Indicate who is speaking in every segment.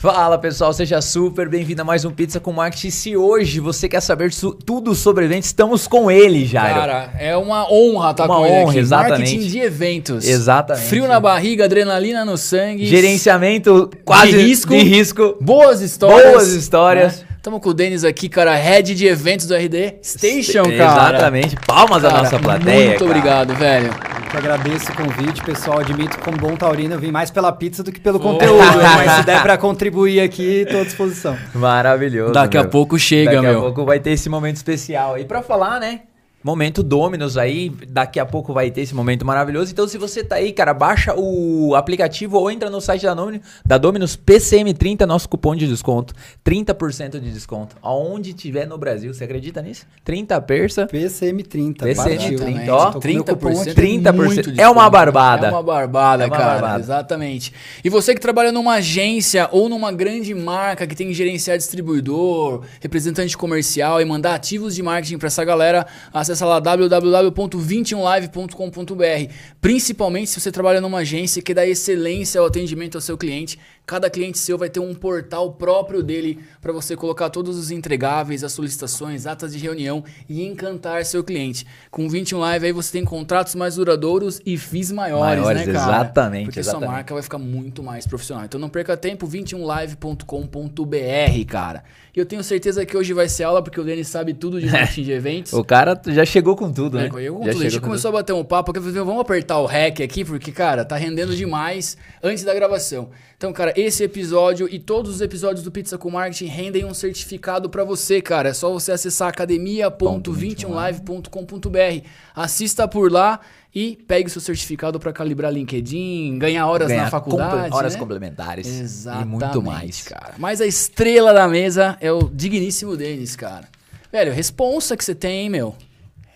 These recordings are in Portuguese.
Speaker 1: Fala pessoal, seja super bem-vindo a mais um Pizza com Marketing. Se hoje você quer saber tudo sobre eventos, estamos com ele, Jairo.
Speaker 2: Cara, é uma honra estar
Speaker 1: uma
Speaker 2: com
Speaker 1: honra,
Speaker 2: ele aqui.
Speaker 1: Exatamente.
Speaker 2: Marketing de eventos.
Speaker 1: Exatamente.
Speaker 2: Frio na barriga, adrenalina no sangue.
Speaker 1: Gerenciamento quase
Speaker 2: de risco.
Speaker 1: De risco.
Speaker 2: Boas histórias.
Speaker 1: Boas histórias.
Speaker 2: Né? Tamo com o Denis aqui, cara, head de eventos do RD Station, cara.
Speaker 1: Exatamente. Palmas
Speaker 2: cara,
Speaker 1: à nossa plateia.
Speaker 2: Muito
Speaker 1: cara.
Speaker 2: obrigado, velho.
Speaker 3: Eu que agradeço o convite, pessoal. Admito que como bom taurino eu vim mais pela pizza do que pelo conteúdo. mas se der pra contribuir aqui, tô à disposição.
Speaker 1: Maravilhoso.
Speaker 2: Daqui
Speaker 1: meu.
Speaker 2: a pouco chega,
Speaker 1: Daqui
Speaker 2: meu.
Speaker 1: Daqui a pouco vai ter esse momento especial aí pra falar, né? Momento Dominus aí, daqui a pouco vai ter esse momento maravilhoso. Então, se você tá aí, cara, baixa o aplicativo ou entra no site da Dominus, da Dominus PCM30, nosso cupom de desconto. 30% de desconto. Aonde tiver no Brasil. Você acredita nisso? 30 persa.
Speaker 3: PCM30.
Speaker 1: PCM30, ó.
Speaker 2: 30%.
Speaker 1: 30%. É uma barbada.
Speaker 2: É uma barbada,
Speaker 1: É uma
Speaker 2: cara.
Speaker 1: barbada.
Speaker 2: Exatamente. E você que trabalha numa agência ou numa grande marca que tem que gerenciar distribuidor, representante comercial e mandar ativos de marketing para essa galera, acessa lá www.21live.com.br. Principalmente se você trabalha numa agência que dá excelência ao atendimento ao seu cliente. Cada cliente seu vai ter um portal próprio dele para você colocar todos os entregáveis, as solicitações, atas de reunião e encantar seu cliente. Com o 21 Live aí você tem contratos mais duradouros e FIIs maiores,
Speaker 1: Maiores,
Speaker 2: né, cara?
Speaker 1: exatamente,
Speaker 2: Porque
Speaker 1: exatamente.
Speaker 2: sua marca vai ficar muito mais profissional. Então não perca tempo, 21live.com.br, cara. E eu tenho certeza que hoje vai ser aula porque o Denis sabe tudo de marketing de eventos.
Speaker 1: O cara já chegou com tudo,
Speaker 2: É,
Speaker 1: né?
Speaker 2: eu,
Speaker 1: já
Speaker 2: tudo. a gente
Speaker 1: chegou com
Speaker 2: começou a bater um papo, que eu falei, vamos apertar o REC aqui, porque, cara, tá rendendo demais antes da gravação. Então, cara, esse episódio e todos os episódios do Pizza com Marketing rendem um certificado pra você, cara. É só você acessar academia.21live.com.br. Assista por lá e pegue seu certificado pra calibrar LinkedIn, ganhar horas
Speaker 1: Ganhar
Speaker 2: na faculdade.
Speaker 1: comple- horas
Speaker 2: né?
Speaker 1: complementares.
Speaker 2: Exatamente,
Speaker 1: E muito mais.
Speaker 2: cara. Mas a estrela da mesa é o digníssimo Denis, cara. Velho, responsa que você tem, hein, meu?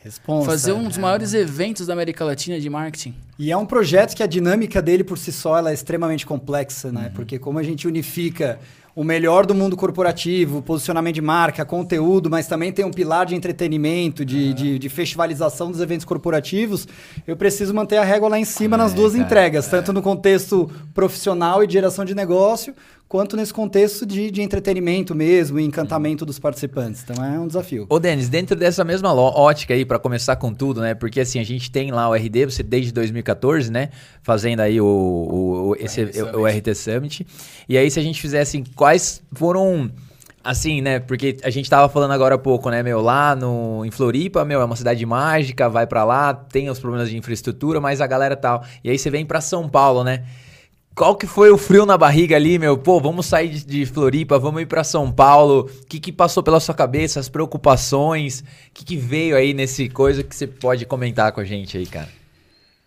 Speaker 3: Responsa.
Speaker 2: Fazer um dos
Speaker 3: É.
Speaker 2: maiores eventos da América Latina de marketing.
Speaker 3: E é um projeto que a dinâmica dele por si só é extremamente complexa, né?
Speaker 2: Uhum.
Speaker 3: Porque como a gente unifica o melhor do mundo corporativo, posicionamento de marca, conteúdo, mas também tem um pilar de entretenimento, de, de, de festivalização dos eventos corporativos, eu preciso manter a régua lá em cima nas
Speaker 1: É,
Speaker 3: duas
Speaker 1: cara,
Speaker 3: entregas, tanto no contexto profissional e de geração de negócio, quanto nesse contexto de, de entretenimento mesmo e encantamento dos participantes. Então é um desafio.
Speaker 1: Ô, Denis, dentro dessa mesma ótica aí, pra começar com tudo, né? Porque assim, a gente tem lá o RD, você desde 2014, né? Fazendo aí o, o, o- esse,
Speaker 2: RT
Speaker 1: o, o RT Summit. E aí, se a gente fizesse assim, quais foram. Assim, né? Porque a gente tava falando agora há pouco, né, meu? Lá no, em Floripa, meu, é uma cidade mágica, vai pra lá, tem os problemas de infraestrutura, mas a galera tal. E aí você vem pra São Paulo, né? Qual que foi o frio na barriga ali, meu? Pô, vamos sair de, de Floripa, vamos ir pra São Paulo. O que, que passou pela sua cabeça, as preocupações? O que, que veio aí nesse coisa que você pode comentar com a gente aí, cara?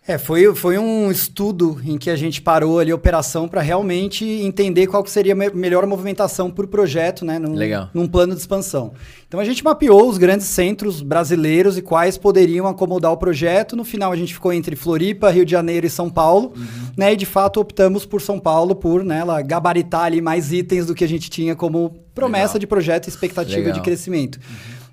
Speaker 3: É, foi, foi um estudo em que a gente parou ali a operação para realmente entender qual seria a me- melhor movimentação por projeto, né? Num,
Speaker 1: Legal.
Speaker 3: num plano de expansão. Então a gente mapeou os grandes centros brasileiros e quais poderiam acomodar o projeto. No final a gente ficou entre Floripa, Rio de Janeiro e São Paulo, né? E de fato optamos por São Paulo por, né, ela gabaritar ali mais itens do que a gente tinha como promessa
Speaker 1: Legal.
Speaker 3: de projeto e expectativa
Speaker 1: Legal.
Speaker 3: de crescimento.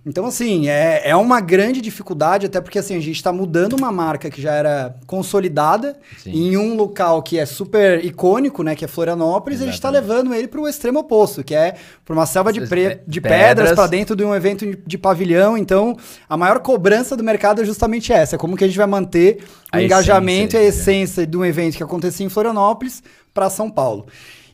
Speaker 3: Então, assim, é, é uma grande dificuldade, até porque assim, a gente está mudando uma marca que já era consolidada
Speaker 1: Sim.
Speaker 3: em um local que é super icônico, né? Que é Florianópolis, e a gente está
Speaker 1: Exatamente.
Speaker 3: levando ele para o extremo oposto, que é para uma selva de, pre- de
Speaker 1: Pedras.
Speaker 3: pedras para dentro de um evento de, pavilhão. Então, a maior cobrança do mercado é justamente essa: como que a gente vai manter o
Speaker 1: A
Speaker 3: engajamento e a
Speaker 1: essência,
Speaker 3: essência de um evento que acontecia em Florianópolis para São Paulo.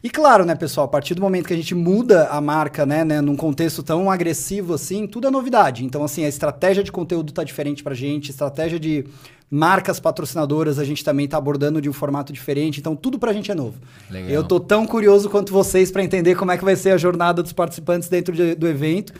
Speaker 3: E claro, né, pessoal, a partir do momento que a gente muda a marca, né, né, num contexto tão agressivo assim, tudo é novidade. Então, assim, a estratégia de conteúdo tá diferente pra gente, estratégia de marcas patrocinadoras a gente também tá abordando de um formato diferente, então tudo pra gente é novo.
Speaker 1: Legal.
Speaker 3: Eu tô tão curioso quanto vocês para entender como é que vai ser a jornada dos participantes dentro de- do evento.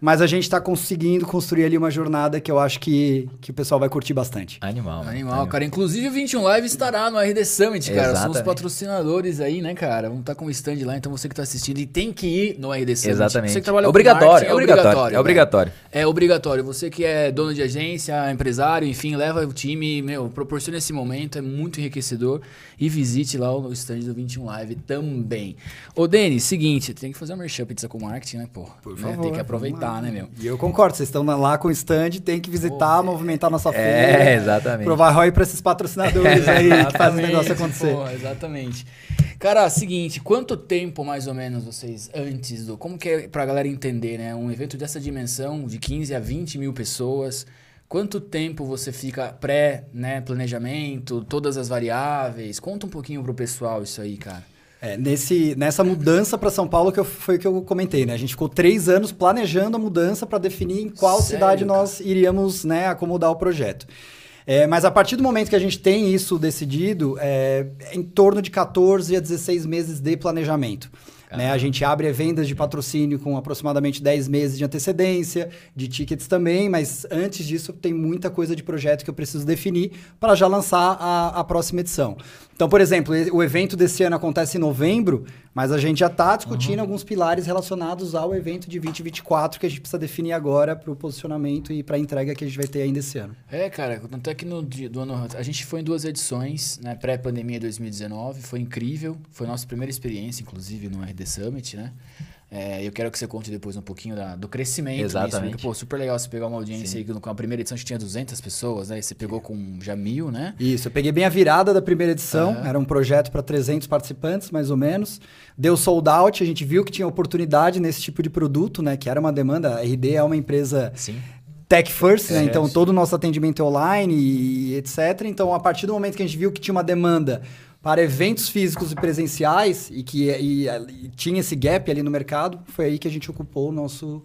Speaker 3: Mas a gente está conseguindo construir ali uma jornada que eu acho que, que o pessoal vai curtir bastante.
Speaker 1: Animal. mano.
Speaker 2: Animal, cara. Inclusive o 21 Live estará no RD Summit, cara. São os
Speaker 1: Exatamente.
Speaker 2: patrocinadores aí, né, cara? Vamos estar com o stand lá, então você que tá assistindo e tem que ir no RD Summit.
Speaker 1: Exatamente.
Speaker 2: Você que trabalha com
Speaker 1: obrigatório,
Speaker 2: marketing,
Speaker 1: é obrigatório. É
Speaker 2: velho.
Speaker 1: obrigatório.
Speaker 2: É obrigatório. Você que é dono de agência, empresário, enfim, leva o time, meu, proporciona esse momento, é muito enriquecedor. E visite lá o stand do 21 Live também. Ô, Denis, seguinte, tem que fazer uma merchan pizza com marketing, né, pô? Por
Speaker 3: favor,
Speaker 2: Tem que aproveitar, visitar, né, meu?
Speaker 3: E eu concordo, vocês estão lá com o stand, tem que visitar, movimentar nossa feira.
Speaker 1: É, exatamente.
Speaker 3: Provar ROI para esses patrocinadores aí que fazem o negócio acontecer.
Speaker 2: Pô, exatamente. Cara, seguinte, quanto tempo mais ou menos vocês antes do. Como que é pra galera entender, né? Um evento dessa dimensão, de 15 a 20 mil pessoas. Quanto tempo você fica pré, né, planejamento, todas as variáveis? Conta um pouquinho pro pessoal isso aí, cara.
Speaker 3: É, nesse, nessa mudança para São Paulo que eu, foi o que eu comentei, né? A gente ficou três anos planejando a mudança para definir em qual
Speaker 2: Sério,
Speaker 3: cidade
Speaker 2: cara?
Speaker 3: nós iríamos né, acomodar o projeto. É, mas a partir do momento que a gente tem isso decidido, é, é em torno de 14 a 16 meses de planejamento. Né? A gente abre vendas de patrocínio com aproximadamente 10 meses de antecedência, de tickets também, mas antes disso tem muita coisa de projeto que eu preciso definir para já lançar a, a próxima edição. Então, por exemplo, o evento desse ano acontece em novembro, mas a gente já está discutindo alguns pilares relacionados ao evento de 2024 que a gente precisa definir agora para o posicionamento e para a entrega que a gente vai ter ainda esse ano.
Speaker 2: É, cara, tanto é que no dia do ano. A gente foi em duas edições, né? Pré-pandemia 2019, foi incrível. Foi nossa primeira experiência, inclusive, no RD Summit, né? É, eu quero que você conte depois um pouquinho da- do crescimento nisso,
Speaker 1: Exatamente.
Speaker 2: porque, pô, super legal você pegar uma audiência aí que no- com a primeira edição a gente tinha 200 pessoas, né? E você pegou com já mil, né?
Speaker 3: Isso, eu peguei bem a virada da primeira edição,
Speaker 2: Aham.
Speaker 3: era um projeto para 300 participantes, mais ou menos. Deu sold out, a gente viu que tinha oportunidade nesse tipo de produto, né? Que era uma demanda. A RD é uma empresa
Speaker 1: Sim.
Speaker 3: tech first, né?
Speaker 1: É,
Speaker 3: Então
Speaker 1: sim.
Speaker 3: todo o nosso atendimento é online e etc. Então, a partir do momento que a gente viu que tinha uma demanda para eventos físicos e presenciais e que e- e tinha esse gap ali no mercado, foi aí que a gente ocupou o nosso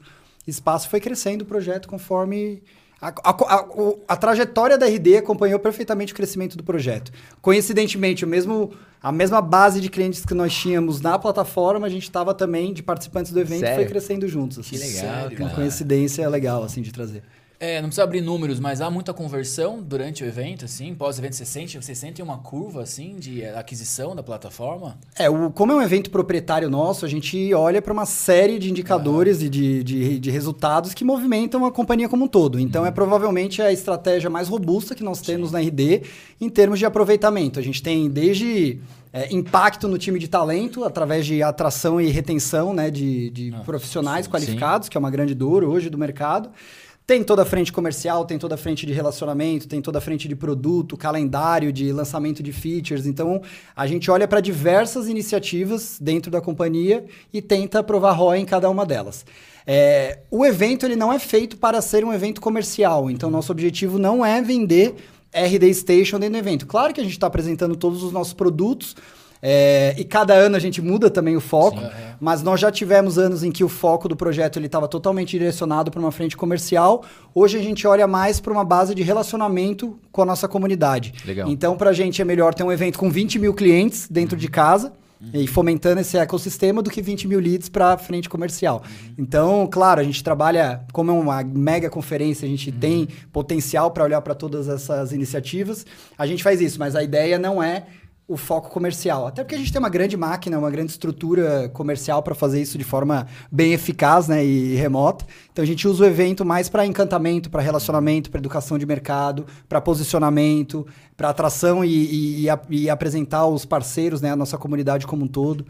Speaker 3: espaço. Foi crescendo o projeto conforme. A, a- a- a trajetória da RD acompanhou perfeitamente o crescimento do projeto. Coincidentemente, o mesmo, a mesma base de clientes que nós tínhamos na plataforma, a gente estava também de participantes do evento e foi
Speaker 1: Sério?
Speaker 3: crescendo juntos. assim.
Speaker 1: Que legal,
Speaker 2: Sério,
Speaker 3: Uma coincidência legal, assim, de trazer.
Speaker 2: É, não precisa abrir números, mas há muita conversão durante o evento, assim, pós-evento, você sente, você sente uma curva, assim, de aquisição da plataforma?
Speaker 3: É, o, como é um evento proprietário nosso, a gente olha para uma série de indicadores e de, de, de resultados que movimentam a companhia como um todo. Então, é provavelmente a estratégia mais robusta que nós temos na RD em termos de aproveitamento. A gente tem desde é, impacto no time de talento, através de atração e retenção né, de, de
Speaker 2: Ah,
Speaker 3: profissionais
Speaker 2: sim.
Speaker 3: qualificados, que é uma grande dor hoje do mercado. Tem toda a frente comercial, tem toda a frente de relacionamento, tem toda a frente de produto, calendário de lançamento de features. Então, a gente olha para diversas iniciativas dentro da companhia e tenta provar ROI em cada uma delas. É, o evento ele não é feito para ser um evento comercial, então nosso objetivo não é vender RD Station dentro do evento. Claro que a gente está apresentando todos os nossos produtos, é, e cada ano a gente muda também o foco,
Speaker 2: Sim, é.
Speaker 3: mas nós já tivemos anos em que o foco do projeto ele estava totalmente direcionado para uma frente comercial. Hoje a gente olha mais para uma base de relacionamento com a nossa comunidade.
Speaker 1: Legal.
Speaker 3: Então, para a gente é melhor ter um evento com 20 mil clientes dentro de casa e fomentando esse ecossistema do que 20 mil leads para a frente comercial. Então, claro, a gente trabalha como é uma mega conferência, a gente tem potencial para olhar para todas essas iniciativas. A gente faz isso, mas a ideia não é o foco comercial. Até porque a gente tem uma grande máquina, uma grande estrutura comercial para fazer isso de forma bem eficaz né, e remota. Então a gente usa o evento mais para encantamento, para relacionamento, para educação de mercado, para posicionamento, para atração e, e- e a- e apresentar os parceiros, né, a nossa comunidade como um todo.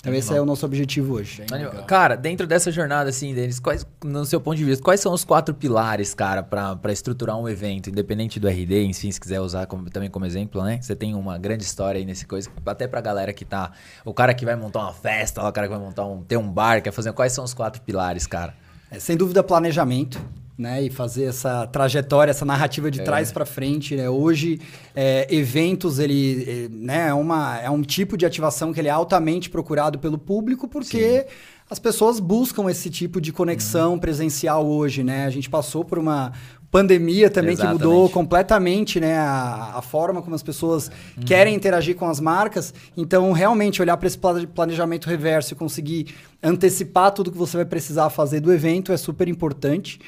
Speaker 3: Então esse é o nosso objetivo hoje.
Speaker 1: Cara, dentro dessa jornada, assim, Denis, quais, no seu ponto de vista, quais são os quatro pilares, cara, pra, pra estruturar um evento, independente do RD, enfim, se quiser usar como- também como exemplo, né? Você tem uma grande história aí nesse coisa, até pra galera que tá. O cara que vai montar uma festa, o cara que vai montar um. ter um bar, quer fazer. Quais são os quatro pilares, cara?
Speaker 3: É, sem dúvida, planejamento, né? E fazer essa trajetória, essa narrativa de trás para frente, né? Hoje, é, eventos, ele, é, né? é, uma, é um tipo de ativação que ele é altamente procurado pelo público, porque as pessoas buscam esse tipo de conexão presencial hoje, né? A gente passou por uma pandemia também que mudou
Speaker 1: Exatamente.
Speaker 3: completamente né, a, a forma como as pessoas querem interagir com as marcas. Então, realmente, olhar para esse pla- planejamento reverso e conseguir antecipar tudo que você vai precisar fazer do evento é super importante.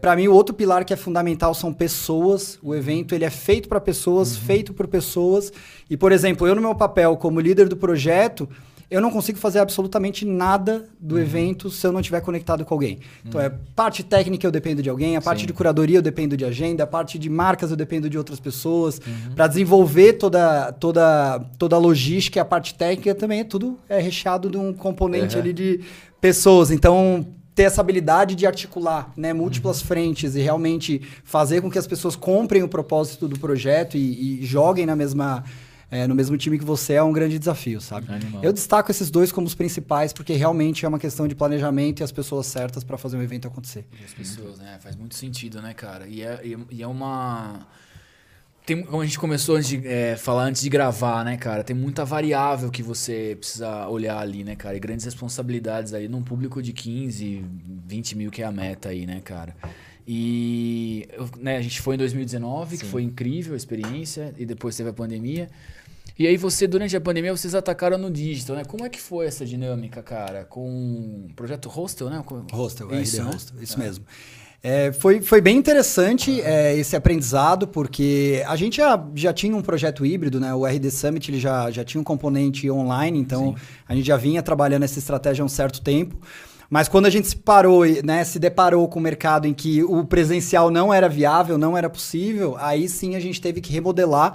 Speaker 3: para mim, o outro pilar que é fundamental são pessoas. O evento ele é feito para pessoas, feito por pessoas. E, por exemplo, eu no meu papel como líder do projeto, eu não consigo fazer absolutamente nada do evento se eu não estiver conectado com alguém. Então, é parte técnica eu dependo de alguém, a parte
Speaker 1: Sim.
Speaker 3: de curadoria eu dependo de agenda, a parte de marcas eu dependo de outras pessoas. Para desenvolver toda, toda, toda a logística e a parte técnica também é tudo é recheado de um componente
Speaker 1: Uhum.
Speaker 3: ali de pessoas. Então, ter essa habilidade de articular né, múltiplas frentes e realmente fazer com que as pessoas comprem o propósito do projeto e, e joguem na mesma, é, no mesmo time que você é um grande desafio, sabe?
Speaker 2: Animal.
Speaker 3: Eu destaco esses dois como os principais porque realmente é uma questão de planejamento e as pessoas certas para fazer um evento acontecer.
Speaker 2: E as pessoas, né? Faz muito sentido, né, cara? E é, e- e é uma. Tem, como a gente começou antes de é, falar antes de gravar, né, cara? Tem muita variável que você precisa olhar ali, né, cara? E grandes responsabilidades aí num público de 15, 20 mil que é a meta aí, né, cara? E né, a gente foi em 2019, que foi incrível a experiência, e depois teve a pandemia. E aí você, durante a pandemia, vocês atacaram no digital, né? Como é que foi essa dinâmica, cara? Com o projeto Hostel, né? Com-
Speaker 3: Hostel,
Speaker 2: Isso,
Speaker 3: RD
Speaker 2: né?
Speaker 3: Hostel, isso mesmo. É, foi, foi bem interessante é, esse aprendizado, porque a gente já, já tinha um projeto híbrido, né? O RD Summit ele já, já tinha um componente online, então a gente já vinha trabalhando essa estratégia há um certo tempo. Mas quando a gente se parou, e, né, se deparou com o mercado em que o presencial não era viável, não era possível, aí sim a gente teve que remodelar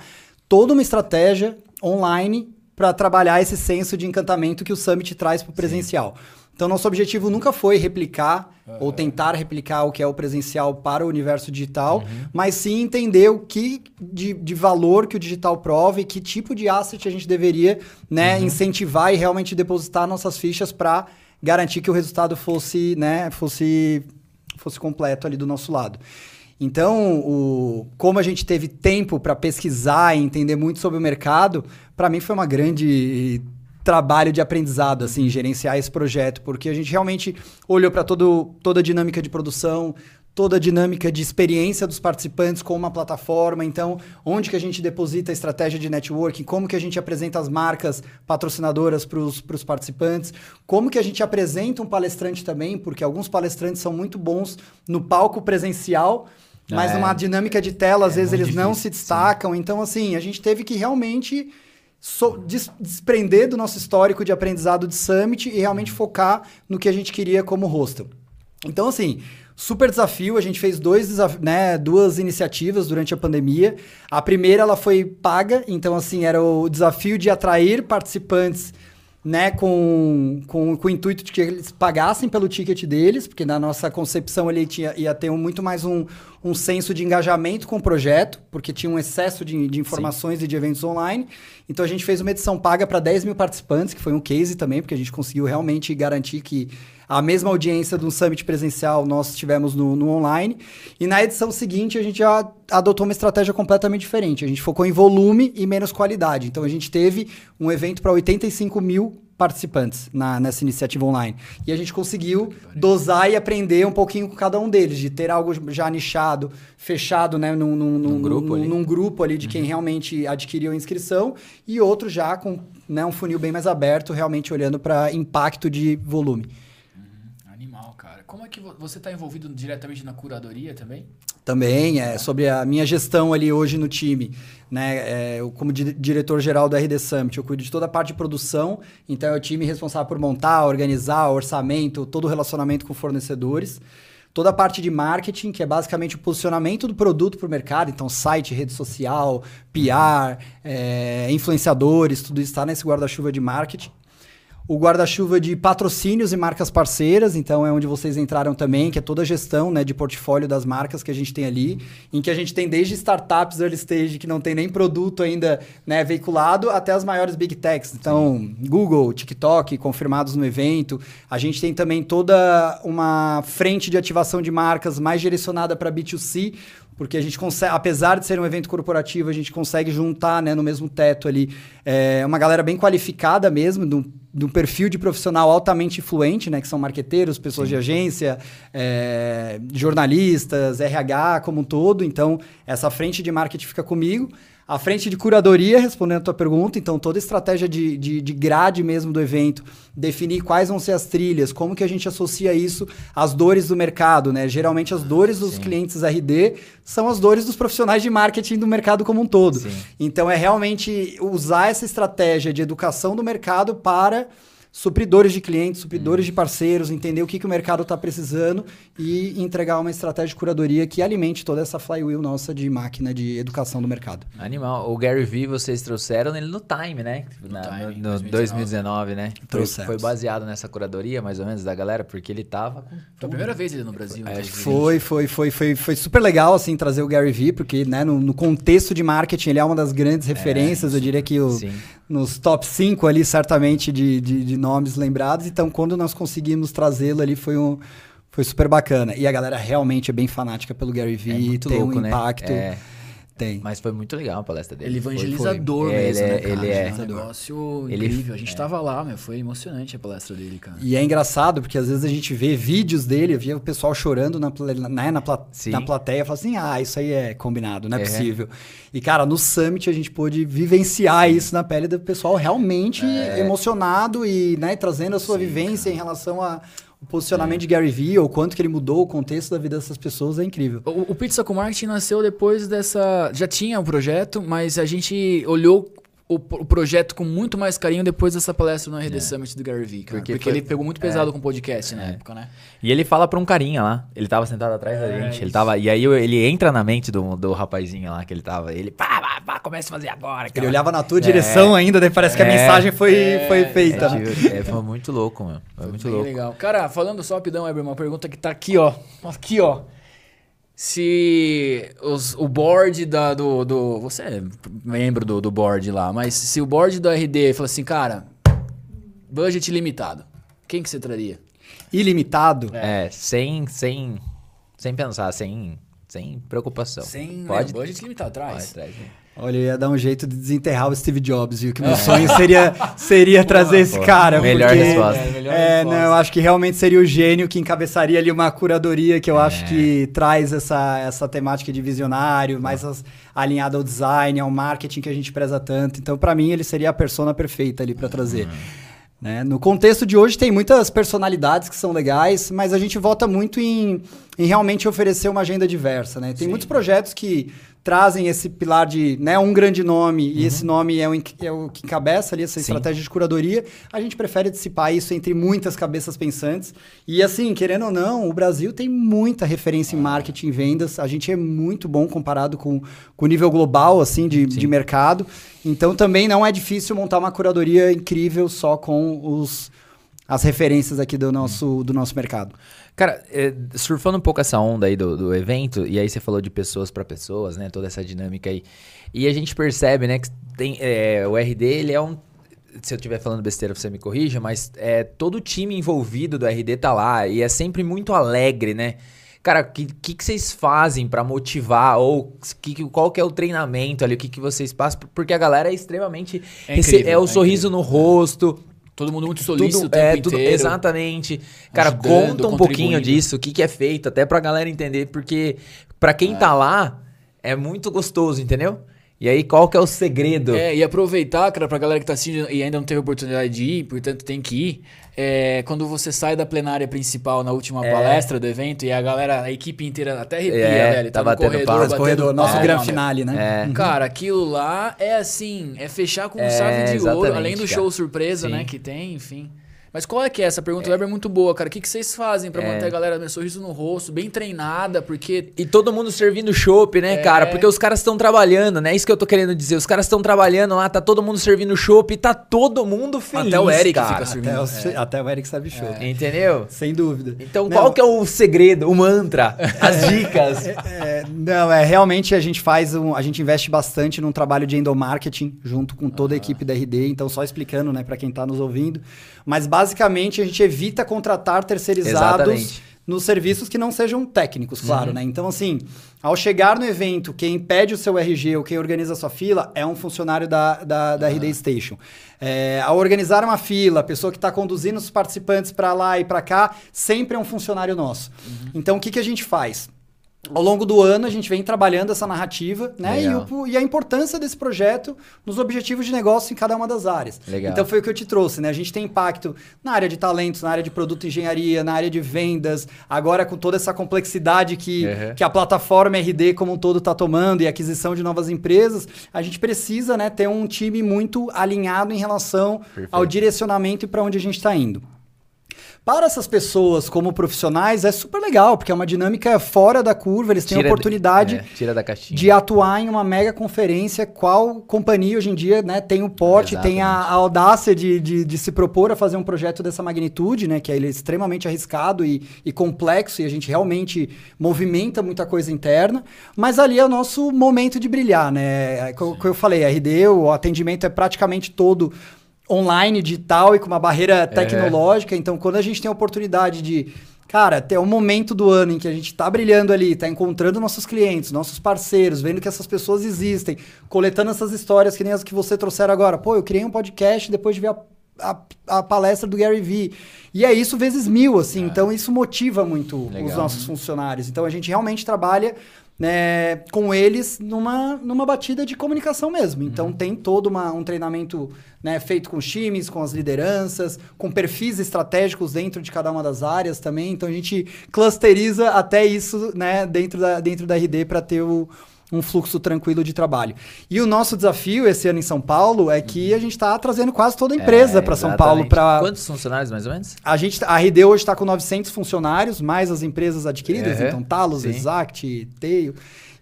Speaker 3: toda uma estratégia online para trabalhar esse senso de encantamento que o Summit traz para o presencial. Então, nosso objetivo nunca foi replicar ou tentar replicar o que é o presencial para o universo digital, mas sim entender o que de, de valor que o digital prova e que tipo de asset a gente deveria né, incentivar e realmente depositar nossas fichas para garantir que o resultado fosse, né, fosse, fosse completo ali do nosso lado. Então, o, como a gente teve tempo para pesquisar e entender muito sobre o mercado, para mim foi uma grande trabalho de aprendizado, assim, gerenciar esse projeto, porque a gente realmente olhou para toda a dinâmica de produção, toda a dinâmica de experiência dos participantes com uma plataforma. Então, onde que a gente deposita a estratégia de networking, como que a gente apresenta as marcas patrocinadoras para os participantes, como que a gente apresenta um palestrante também, porque alguns palestrantes são muito bons no palco presencial, mas
Speaker 1: É.
Speaker 3: numa dinâmica de tela, às
Speaker 1: É
Speaker 3: vezes eles não
Speaker 1: difícil,
Speaker 3: se destacam. Então, assim, a gente teve que realmente so- des- desprender do nosso histórico de aprendizado de Summit e realmente focar no que a gente queria como hostel. Então, assim, super desafio. A gente fez dois né, duas iniciativas durante a pandemia. A primeira ela foi paga, então assim era o desafio de atrair participantes né, com, com, com o intuito de que eles pagassem pelo ticket deles, porque na nossa concepção ele tinha, ia ter um- muito mais um, um senso de engajamento com o projeto, porque tinha um excesso de, de informações e de eventos online. Então a gente fez uma edição paga para 10 mil participantes, que foi um case também, porque a gente conseguiu realmente garantir que a mesma audiência de um summit presencial nós tivemos no, no online. E na edição seguinte a gente já adotou uma estratégia completamente diferente. A gente focou em volume e menos qualidade. Então a gente teve um evento para 85 mil participantes na, nessa iniciativa online. E a gente conseguiu dosar e aprender um pouquinho com cada um deles, de ter algo já nichado, fechado né, num, num, num,
Speaker 1: grupo ali.
Speaker 3: num grupo ali de quem realmente adquiriu a inscrição, e outro já com né, um funil bem mais aberto, realmente olhando para impacto de volume.
Speaker 2: Como é que vo- você está envolvido diretamente na curadoria também?
Speaker 3: Também é sobre a minha gestão ali hoje no time, né? É, eu, como di- diretor-geral do RD Summit, eu cuido de toda a parte de produção, então é o time responsável por montar, organizar, orçamento, todo o relacionamento com fornecedores. Toda a parte de marketing, que é basicamente o posicionamento do produto para o mercado, então site, rede social, PR, é, influenciadores, tudo isso está nesse guarda-chuva de marketing o guarda-chuva de patrocínios e marcas parceiras, então é onde vocês entraram também, que é toda a gestão né, de portfólio das marcas que a gente tem ali, em que a gente tem desde startups early stage que não tem nem produto ainda né, veiculado, até as maiores big techs. Então, Google, TikTok, confirmados no evento. A gente tem também toda uma frente de ativação de marcas mais direcionada para B2C, porque a gente consegue, apesar de ser um evento corporativo, a gente consegue juntar né, no mesmo teto ali é, uma galera bem qualificada mesmo, de um, de um perfil de profissional altamente influente, né, que são marqueteiros, pessoas de agência, é, jornalistas, RH como um todo. Então, essa frente de marketing fica comigo. A frente de curadoria, respondendo a tua pergunta, então toda a estratégia de, de, de grade mesmo do evento, definir quais vão ser as trilhas, como que a gente associa isso às dores do mercado, né? Geralmente as dores dos
Speaker 1: Sim.
Speaker 3: clientes RD são as dores dos profissionais de marketing do mercado como um todo.
Speaker 1: Sim.
Speaker 3: Então é realmente usar essa estratégia de educação do mercado para supridores de clientes, supridores de parceiros, entender o que, que o mercado está precisando e entregar uma estratégia de curadoria que alimente toda essa flywheel nossa de máquina de educação do mercado.
Speaker 1: Animal. O Gary Vee vocês trouxeram ele no Time, né? Na-
Speaker 2: Time,
Speaker 1: no, no
Speaker 2: 2019.
Speaker 1: 2019, né? Foi,
Speaker 3: Trouxemos.
Speaker 1: foi baseado nessa curadoria, mais ou menos, da galera, porque ele tava com.
Speaker 2: Foi a primeira vez ele no Brasil.
Speaker 1: É.
Speaker 3: Foi, foi, foi, foi, foi super legal, assim, trazer o Gary Vee, porque, né, no, no contexto de marketing, ele é uma das grandes referências, eu diria que o, nos top 5 ali, certamente, de, de, de nomes lembrados. Então, quando nós conseguimos trazê-lo ali, foi um... Foi super bacana. E a galera realmente é bem fanática pelo Gary Vee,
Speaker 1: É
Speaker 3: tem
Speaker 1: louco,
Speaker 3: um
Speaker 1: né?
Speaker 3: impacto.
Speaker 1: É.
Speaker 3: Tem.
Speaker 1: Mas foi muito legal a palestra dele.
Speaker 2: Ele
Speaker 1: Foi-
Speaker 2: evangelizador
Speaker 1: foi. É,
Speaker 2: mesmo,
Speaker 1: ele
Speaker 2: né,
Speaker 1: é,
Speaker 2: cara?
Speaker 1: ele é.
Speaker 2: um negócio
Speaker 1: Ele-
Speaker 2: incrível. A gente tava lá, meu. Foi emocionante a palestra dele, cara.
Speaker 3: E é engraçado, porque às vezes a gente vê vídeos dele, via o pessoal chorando na, né, na,
Speaker 1: Sim.
Speaker 3: na plateia, e fala assim, ah, isso aí é combinado, não é,
Speaker 1: É.
Speaker 3: possível. E, cara, no Summit a gente pôde vivenciar isso na pele do pessoal realmente
Speaker 1: É.
Speaker 3: emocionado e né, trazendo a sua vivência em relação ao posicionamento de Gary Vee, ou quanto que ele mudou o contexto da vida dessas pessoas, é incrível.
Speaker 2: O, o Pizza com Marketing nasceu depois dessa. Já tinha o projeto, mas a gente olhou o, o projeto com muito mais carinho depois dessa palestra no RD Summit do Gary Vee, cara.
Speaker 1: Porque
Speaker 2: Porque,
Speaker 1: foi-
Speaker 2: ele pegou muito pesado com o podcast na época, né?
Speaker 1: E ele fala pra um carinha lá. Ele tava sentado atrás da gente. Ele tava. E aí ele entra na mente do, do rapazinho lá que ele tava. Ele, pá, pá, pá, começa a fazer agora.
Speaker 3: Ele
Speaker 1: cara."
Speaker 3: olhava na tua direção ainda, daí parece que a
Speaker 1: É.
Speaker 3: mensagem foi, foi feita.
Speaker 1: É, é, foi muito louco, meu. Foi muito
Speaker 2: Bem
Speaker 1: louco.
Speaker 2: legal. Cara, falando só rapidão, Eber, uma pergunta que tá aqui, ó. Aqui, ó. Se os- o board da, do, do. Você é membro do, do board lá, mas se o board do RD fala assim, cara, budget limitado, quem que você traria?
Speaker 3: Ilimitado.
Speaker 1: É, sem, sem, sem pensar, sem, sem preocupação.
Speaker 2: Sem
Speaker 1: Pode.
Speaker 2: né, budget limitado,
Speaker 1: Pode,
Speaker 2: traz.
Speaker 1: traz, né?
Speaker 3: Olha, eu ia dar um jeito de desenterrar o Steve Jobs, viu? Que meu sonho seria, seria trazer esse
Speaker 1: pô.
Speaker 3: cara.
Speaker 1: Melhor
Speaker 3: porque-
Speaker 1: resposta.
Speaker 2: É, melhor
Speaker 3: É,
Speaker 2: resposta.
Speaker 3: não, eu acho que realmente seria o gênio que encabeçaria ali uma curadoria que eu
Speaker 1: É.
Speaker 3: acho que traz essa, essa temática de visionário, mais as- alinhada ao design, ao marketing que a gente preza tanto. Então, pra mim, ele seria a persona perfeita ali pra trazer. Né? No contexto de hoje tem muitas personalidades que são legais, mas a gente vota muito em, em realmente oferecer uma agenda diversa. Né? Tem muitos projetos que trazem esse pilar de né, um grande nome, e esse nome é o, é o que encabeça ali essa
Speaker 1: Sim.
Speaker 3: estratégia de curadoria. A gente prefere dissipar isso entre muitas cabeças pensantes. E assim, querendo ou não, o Brasil tem muita referência em marketing e vendas. A gente é muito bom comparado com, com o nível global assim de, de mercado. Então também não é difícil montar uma curadoria incrível só com os, as referências aqui do nosso, do nosso mercado.
Speaker 1: Cara, é, surfando um pouco essa onda aí do, do evento, e aí você falou de pessoas para pessoas, né? Toda essa dinâmica aí. E a gente percebe, né, que tem, é, o RD, ele é um. Se eu estiver falando besteira, você me corrija, mas é, todo o time envolvido do RD tá lá e é sempre muito alegre, né? Cara, o que, que, que vocês fazem pra motivar? Ou que, que- qual que é o treinamento ali? O que, que vocês passam? Porque a galera é extremamente.
Speaker 2: É incrível,
Speaker 1: é o
Speaker 2: é
Speaker 1: sorriso no rosto,
Speaker 2: Todo mundo muito solícito
Speaker 1: tudo, é, tudo,
Speaker 2: inteiro.
Speaker 1: exatamente. Cara,
Speaker 2: ajudando,
Speaker 1: conta um pouquinho disso, o que, que é feito, até pra galera entender, porque pra quem tá lá, é muito gostoso, entendeu? E aí, qual que é o segredo?
Speaker 2: É, e aproveitar, cara, pra galera que tá assistindo e ainda não teve oportunidade de ir, portanto tem que ir. É, quando você sai da plenária principal na última
Speaker 1: É.
Speaker 2: palestra do evento e a galera, a equipe inteira até arrepia,
Speaker 1: É,
Speaker 2: velho.
Speaker 1: tá
Speaker 2: no
Speaker 1: batendo
Speaker 2: corredor,
Speaker 1: palma.
Speaker 2: Batendo
Speaker 3: corredor, nosso
Speaker 2: palma,
Speaker 3: grande finale, né?
Speaker 1: É.
Speaker 2: Cara, aquilo lá é assim, é fechar com
Speaker 1: É,
Speaker 2: chave de ouro, além do
Speaker 1: cara.
Speaker 2: show surpresa,
Speaker 1: Sim.
Speaker 2: né, que tem, enfim. Mas qual é que é? Essa pergunta do Weber é muito boa, cara. O que, que vocês fazem pra
Speaker 1: É.
Speaker 2: manter a galera com sorriso no rosto, bem treinada, porque
Speaker 1: E todo mundo servindo chopp, né,
Speaker 2: É.
Speaker 1: cara? Porque os caras estão trabalhando, né? Isso que eu tô querendo dizer. Os caras estão trabalhando lá, tá todo mundo servindo chopp e tá todo mundo feliz.
Speaker 2: Até o Eric
Speaker 1: cara.
Speaker 2: fica servindo.
Speaker 3: Até, o, até o Eric sabe show.
Speaker 1: Entendeu?
Speaker 3: Sem dúvida.
Speaker 1: Então,
Speaker 3: Não,
Speaker 1: qual que é o segredo, o mantra, as dicas?
Speaker 3: É, não, é realmente a gente faz um, a gente investe bastante num trabalho de endomarketing junto com toda a equipe da RD, então só explicando, né, para quem tá nos ouvindo, mas basicamente a gente evita contratar terceirizados
Speaker 1: Exatamente.
Speaker 3: nos serviços que não sejam técnicos, claro, né? Então assim, ao chegar no evento, quem pede o seu RG ou quem organiza a sua fila é um funcionário da, da, da RD Station. É, ao organizar uma fila, a pessoa que está conduzindo os participantes para lá e para cá, sempre é um funcionário nosso. Então o que, que a gente faz? Ao longo do ano a gente vem trabalhando essa narrativa, né? E, o- e a importância desse projeto nos objetivos de negócio em cada uma das áreas.
Speaker 1: Legal.
Speaker 3: Então foi o que eu te trouxe, né? A gente tem impacto na área de talentos, na área de produto e engenharia, na área de vendas, agora com toda essa complexidade que,
Speaker 1: Uhum.
Speaker 3: que a plataforma RD como um todo está tomando e aquisição de novas empresas, a gente precisa né, ter um time muito alinhado em relação
Speaker 1: Perfeito.
Speaker 3: ao direcionamento e para onde a gente está indo. Para essas pessoas como profissionais é super legal, porque é uma dinâmica fora da curva, eles têm a
Speaker 1: Tira-
Speaker 3: oportunidade
Speaker 1: é, tira da caixinha.
Speaker 3: de atuar em uma mega conferência, qual companhia hoje em dia né, tem o porte, tem a, a audácia de, de, de se propor a fazer um projeto dessa magnitude, né, que é ele é extremamente arriscado e, e complexo, e a gente realmente movimenta muita coisa interna, mas ali é o nosso momento de brilhar, né? É Como eu falei, a RD, o atendimento é praticamente todo online, digital e com uma barreira tecnológica, então quando a gente tem a oportunidade de Cara, até o momento do ano em que a gente tá brilhando ali, tá encontrando nossos clientes, nossos parceiros, vendo que essas pessoas existem, coletando essas histórias que nem as que você trouxeram agora. Pô, eu criei um podcast depois de ver a, a, a palestra do Gary Vee. E é isso vezes mil, assim. Então isso motiva muito os
Speaker 1: Legal.
Speaker 3: nossos funcionários. Então a gente realmente trabalha né, com eles numa, numa batida de comunicação mesmo. Então tem todo uma, um treinamento né, feito com os times, com as lideranças, com perfis estratégicos dentro de cada uma das áreas também. Então a gente clusteriza até isso né, dentro, da, dentro da RD para ter o, um fluxo tranquilo de trabalho. E o nosso desafio esse ano em São Paulo é que a gente está trazendo quase toda a empresa
Speaker 1: É,
Speaker 3: para São. Paulo para
Speaker 1: Quantos funcionários, mais ou menos?
Speaker 3: a gente, a RD hoje está com 900 funcionários, mais as empresas adquiridas,
Speaker 1: Uhum,
Speaker 3: então Talos,
Speaker 1: sim.
Speaker 3: Exact, Teio.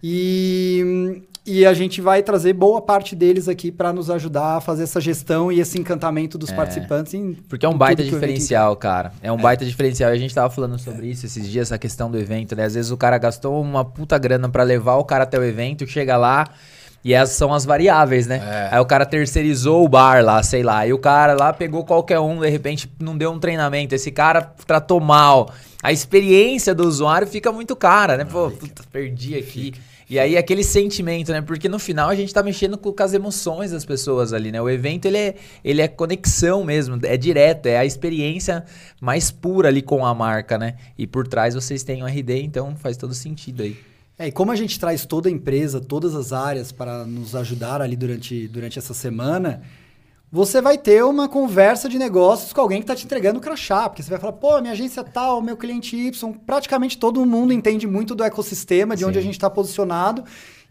Speaker 3: E, e a gente vai trazer boa parte deles aqui para nos ajudar a fazer essa gestão e esse encantamento dos participantes. Em,
Speaker 1: Porque é um baita diferencial, cara. É um baita diferencial. A gente tava falando sobre isso esses dias, essa questão do evento, né? Às vezes o cara gastou uma puta grana pra levar o cara até o evento, chega lá e essas são as variáveis, né?
Speaker 2: É.
Speaker 1: Aí o cara terceirizou o bar lá, sei lá. E o cara lá pegou qualquer um, de repente não deu um treinamento. Esse cara tratou mal. A experiência do usuário fica muito cara, né? Pô, puta, perdi aqui. E aí aquele sentimento, né? Porque no final a gente tá mexendo com, com as emoções das pessoas ali, né? O evento ele é, ele é conexão mesmo, é direto, é a experiência mais pura ali com a marca, né? E por trás vocês têm o RD, então faz todo sentido aí.
Speaker 3: É, e como a gente traz toda a empresa, todas as áreas para nos ajudar ali durante, durante essa semana, você vai ter uma conversa de negócios com alguém que está te entregando o crachá, porque você vai falar, pô, minha agência tal, meu cliente Y, praticamente todo mundo entende muito do ecossistema, de onde
Speaker 1: Sim.
Speaker 3: a gente está posicionado.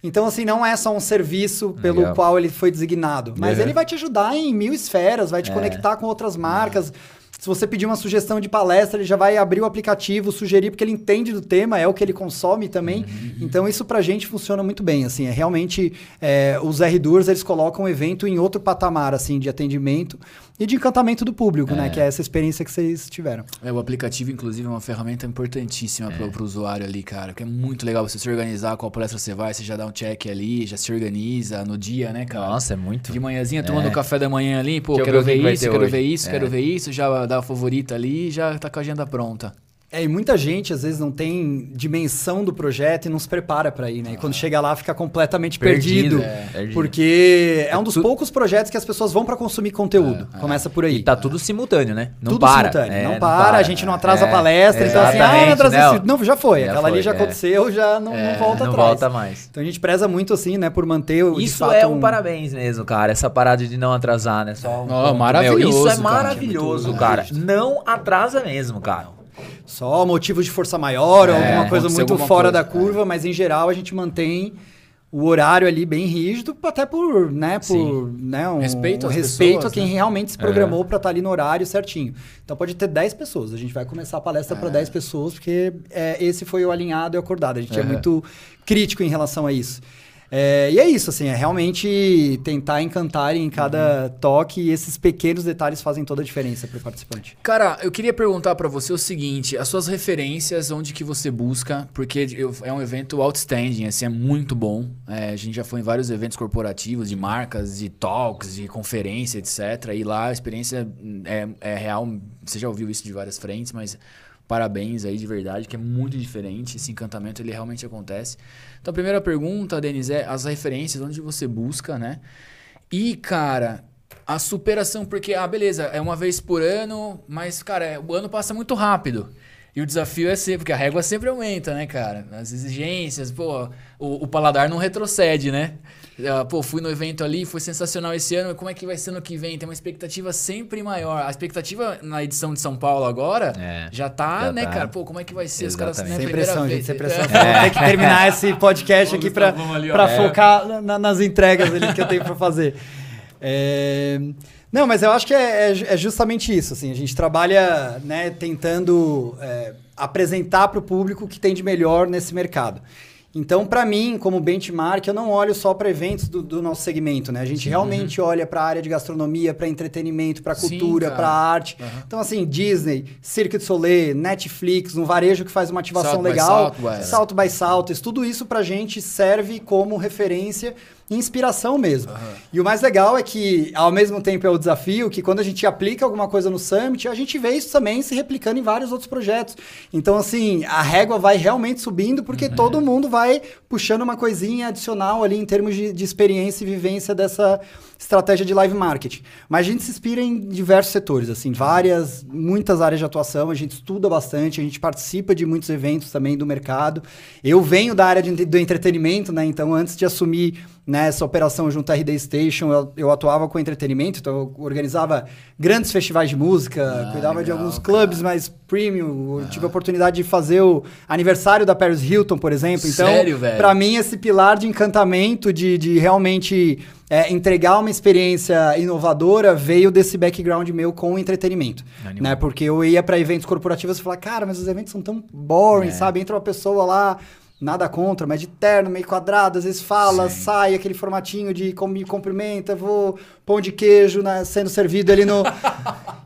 Speaker 3: Então, assim, não é só um serviço pelo
Speaker 1: Legal.
Speaker 3: qual ele foi designado, mas
Speaker 1: Uhum.
Speaker 3: ele vai te ajudar em mil esferas, vai te
Speaker 1: É.
Speaker 3: conectar com outras marcas. Se você pedir uma sugestão de palestra, ele já vai abrir o aplicativo, sugerir, porque ele entende do tema, é o que ele consome também. Então, isso pra gente funciona muito bem. Assim, é realmente é, os R-Doers, eles colocam o evento em outro patamar assim, de atendimento e de encantamento do público, né? Que é essa experiência que vocês tiveram.
Speaker 2: É, o aplicativo, inclusive, é uma ferramenta importantíssima pro, pro usuário ali, cara. Que é muito legal você se organizar, qual palestra você vai, você já dá um check ali, já se organiza no dia, né, cara?
Speaker 1: Nossa, é muito.
Speaker 2: De manhãzinha, tomando o café da manhã ali, pô, quero
Speaker 1: ver o que
Speaker 2: ver, isso, quero ver isso,
Speaker 1: É.
Speaker 2: quero ver isso, já dá a favorita ali e já tá com a agenda pronta.
Speaker 3: É, e muita gente às vezes não tem dimensão do projeto e não se prepara para ir, né? E quando chega lá fica completamente perdido.
Speaker 1: Perdido, é.
Speaker 3: Porque é um dos
Speaker 1: tu-
Speaker 3: poucos projetos que as pessoas vão para consumir conteúdo. Começa por aí.
Speaker 1: E tá tudo simultâneo, né? Não
Speaker 3: Tudo
Speaker 1: para.
Speaker 3: simultâneo.
Speaker 1: É,
Speaker 3: não, para, a gente não atrasa a
Speaker 1: É,
Speaker 3: palestra. Então, assim, ah, não, atrasei
Speaker 1: não.
Speaker 3: esse- não, já foi.
Speaker 1: Já
Speaker 3: Aquela ali
Speaker 1: foi,
Speaker 3: já
Speaker 1: é.
Speaker 3: aconteceu, já não,
Speaker 1: É,
Speaker 3: não volta
Speaker 1: não
Speaker 3: atrás.
Speaker 1: volta mais.
Speaker 3: Então a gente preza muito, assim, né, por manter o.
Speaker 1: Isso
Speaker 3: fato,
Speaker 1: é um parabéns mesmo, cara. Essa parada de não atrasar, né? Só um ponto.
Speaker 2: maravilhoso,
Speaker 1: Meu, isso é maravilhoso, cara. Não atrasa mesmo, cara.
Speaker 3: Só motivo de força maior ou
Speaker 2: É,
Speaker 3: alguma coisa muito
Speaker 2: alguma
Speaker 3: fora
Speaker 2: coisa,
Speaker 3: da curva, mas em geral a gente mantém o horário ali bem rígido, até por, né, por,
Speaker 1: Sim.
Speaker 3: né, um
Speaker 2: Respeito às
Speaker 3: respeito
Speaker 2: pessoas,
Speaker 3: a quem
Speaker 2: né?
Speaker 3: realmente se programou pra estar ali no horário certinho. Então pode ter 10 pessoas. A gente vai começar a palestra
Speaker 2: É.
Speaker 3: para 10 pessoas, porque é, esse foi o alinhado e acordado. A gente é
Speaker 1: Aham.
Speaker 3: muito crítico em relação a isso. É, e é isso, assim, é realmente tentar encantar em cada
Speaker 2: Uhum.
Speaker 3: toque e esses pequenos detalhes fazem toda a diferença para o participante.
Speaker 2: Cara, eu queria perguntar pra você o seguinte, as suas referências, onde que você busca, porque eu- é um evento outstanding, assim, é muito bom. É, a gente já foi em vários eventos corporativos, de marcas, de talks, de conferência, etc. E lá a experiência é, é real, você já ouviu isso de várias frentes, mas parabéns aí de verdade, que é muito diferente, esse encantamento ele realmente acontece. Então a primeira pergunta, Denis, é as referências, onde você busca, né? E, cara, a superação, porque, ah, beleza, é uma vez por ano, mas, cara, é- o ano passa muito rápido. E o desafio é ser, porque a régua sempre aumenta, né, cara? As exigências, pô, o, o paladar não retrocede, né? Ah, Pô, fui no evento ali, foi sensacional esse ano, como é que vai ser no que vem? Tem uma expectativa sempre maior. A expectativa na edição de São Paulo agora
Speaker 1: É,
Speaker 2: já tá,
Speaker 1: já
Speaker 2: né,
Speaker 1: tá.
Speaker 2: cara? Pô, como é que vai ser? Os caras, né,
Speaker 1: Exatamente.
Speaker 3: Sem
Speaker 2: primeira
Speaker 3: pressão,
Speaker 2: vez.
Speaker 3: gente, sem pressão.
Speaker 2: É.
Speaker 3: Ter que terminar esse podcast aqui
Speaker 2: ó.
Speaker 3: pra
Speaker 2: É.
Speaker 3: focar na- nas entregas ali que eu tenho pra fazer. É, Não, mas eu acho que é, é- é justamente isso. Assim, a gente trabalha né, tentando é, apresentar para o público o que tem de melhor nesse mercado. Então, para mim, como benchmark, eu não olho só para eventos do, do nosso segmento, né? A gente realmente olha para a área de gastronomia, para entretenimento, para
Speaker 2: Sim,
Speaker 3: cultura, para arte.
Speaker 2: Aham.
Speaker 3: Então, assim, Disney, Cirque du Soleil, Netflix, um varejo que faz uma ativação
Speaker 2: by
Speaker 3: legal,
Speaker 2: Southwest.
Speaker 3: Salto by Saltos, tudo isso pra gente serve como referência inspiração mesmo. E o mais legal é que, ao mesmo tempo, é o desafio que quando a gente aplica alguma coisa no Summit, a gente vê isso também se replicando em vários outros projetos. Então, assim, a régua vai realmente subindo porque todo mundo vai puxando uma coisinha adicional ali em termos de, de experiência e vivência dessa estratégia de live marketing. Mas a gente se inspira em diversos setores, assim, várias, muitas áreas de atuação, a gente estuda bastante, a gente participa de muitos eventos também do mercado. Eu venho da área de- do entretenimento, né? Então, antes de assumir né, essa operação junto à RD Station, eu, eu atuava com entretenimento, então eu organizava grandes festivais de música,
Speaker 2: Ah,
Speaker 3: cuidava de
Speaker 2: legal,
Speaker 3: alguns clubes mais premium, eu tive a oportunidade de fazer o aniversário da Paris Hilton, por exemplo. Então,
Speaker 2: Sério, velho?
Speaker 3: pra mim, esse pilar de encantamento, de, de realmente é, entregar uma experiência inovadora, veio desse background meu com o entretenimento.
Speaker 1: Animal.
Speaker 3: Né? Porque eu ia pra eventos corporativos e falava, cara, mas os eventos são tão boring,
Speaker 1: É.
Speaker 3: sabe? Entra uma pessoa lá, nada contra, mas de terno, meio quadrado, às vezes fala,
Speaker 2: Sim.
Speaker 3: sai, aquele formatinho de como me cumprimenta, vou pão de queijo né, sendo servido ali no.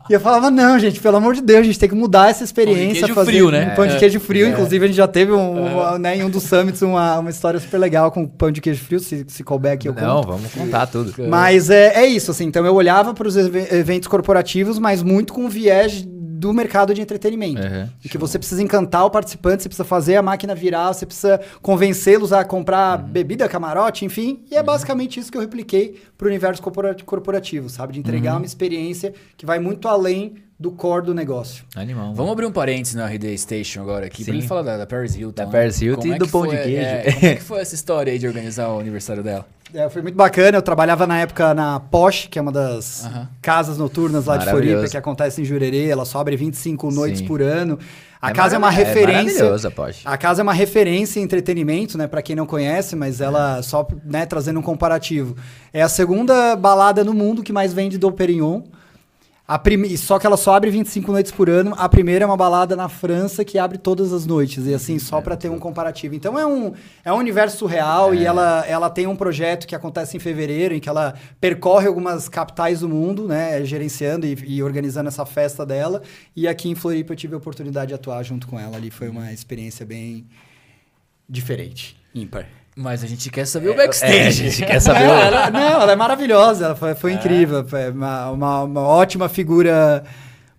Speaker 3: E eu falava, não, gente, pelo amor de Deus, a gente tem que mudar essa experiência.
Speaker 2: queijo
Speaker 3: fazer
Speaker 2: frio, né?
Speaker 3: Um pão de
Speaker 2: É.
Speaker 3: queijo frio,
Speaker 2: É.
Speaker 3: inclusive a gente já teve um, uma- né, em um dos summits uma, uma história super legal com pão de queijo frio, se, se couber aqui eu
Speaker 1: Não,
Speaker 3: conto.
Speaker 1: vamos contar tudo.
Speaker 3: Mas é, é isso, assim, então eu olhava para os eventos corporativos, mas muito com viés do mercado de entretenimento.
Speaker 1: Uhum.
Speaker 3: E que você precisa encantar o participante, você precisa fazer a máquina virar, você precisa convencê-los a comprar
Speaker 1: Uhum.
Speaker 3: bebida, camarote, enfim. E é basicamente isso que eu repliquei para o universo corpora- corporativo, sabe? De entregar
Speaker 1: Uhum.
Speaker 3: uma experiência que vai muito além do core do negócio.
Speaker 1: Animal.
Speaker 2: Vamos abrir um parênteses na RD Station agora aqui, pra
Speaker 1: Sim.
Speaker 2: ele falar da, da Paris Hilton.
Speaker 1: Da
Speaker 2: né?
Speaker 1: Paris Hilton
Speaker 2: Como
Speaker 1: e
Speaker 2: é
Speaker 1: do pão
Speaker 2: foi-
Speaker 1: de queijo.
Speaker 2: é, como é que foi essa história aí de organizar o aniversário dela?
Speaker 3: É, foi muito bacana. Eu trabalhava na época na Posh, que é uma das
Speaker 2: Aham.
Speaker 3: casas noturnas lá de. Floripa, que acontece em Jurerê. Ela só abre 25 noites
Speaker 1: Sim.
Speaker 3: por ano. A
Speaker 1: É
Speaker 3: casa é uma
Speaker 1: é
Speaker 3: referência.
Speaker 1: maravilhosa, Porsche.
Speaker 3: A casa é uma referência em entretenimento, né? Pra quem não conhece, mas ela, só né, trazendo um comparativo, é a segunda balada no mundo que mais vende do Perignon. A prime... Só que ela só abre 25 noites por ano. A primeira é uma balada na França que abre todas as noites. E assim, só pra ter um comparativo. Então é um, é um universo surreal e ela, ela tem um projeto que acontece em fevereiro, em que ela percorre algumas capitais do mundo, né? Gerenciando e, e organizando essa festa dela. E aqui em Floripa eu tive a oportunidade de atuar junto com ela ali. Foi uma experiência bem diferente. Ímpar.
Speaker 2: Mas a gente quer saber o
Speaker 1: É, a
Speaker 2: backstage.
Speaker 1: gente quer saber o...
Speaker 3: ela, não, ela é maravilhosa, ela foi, foi incrível, foi uma, uma, uma ótima figura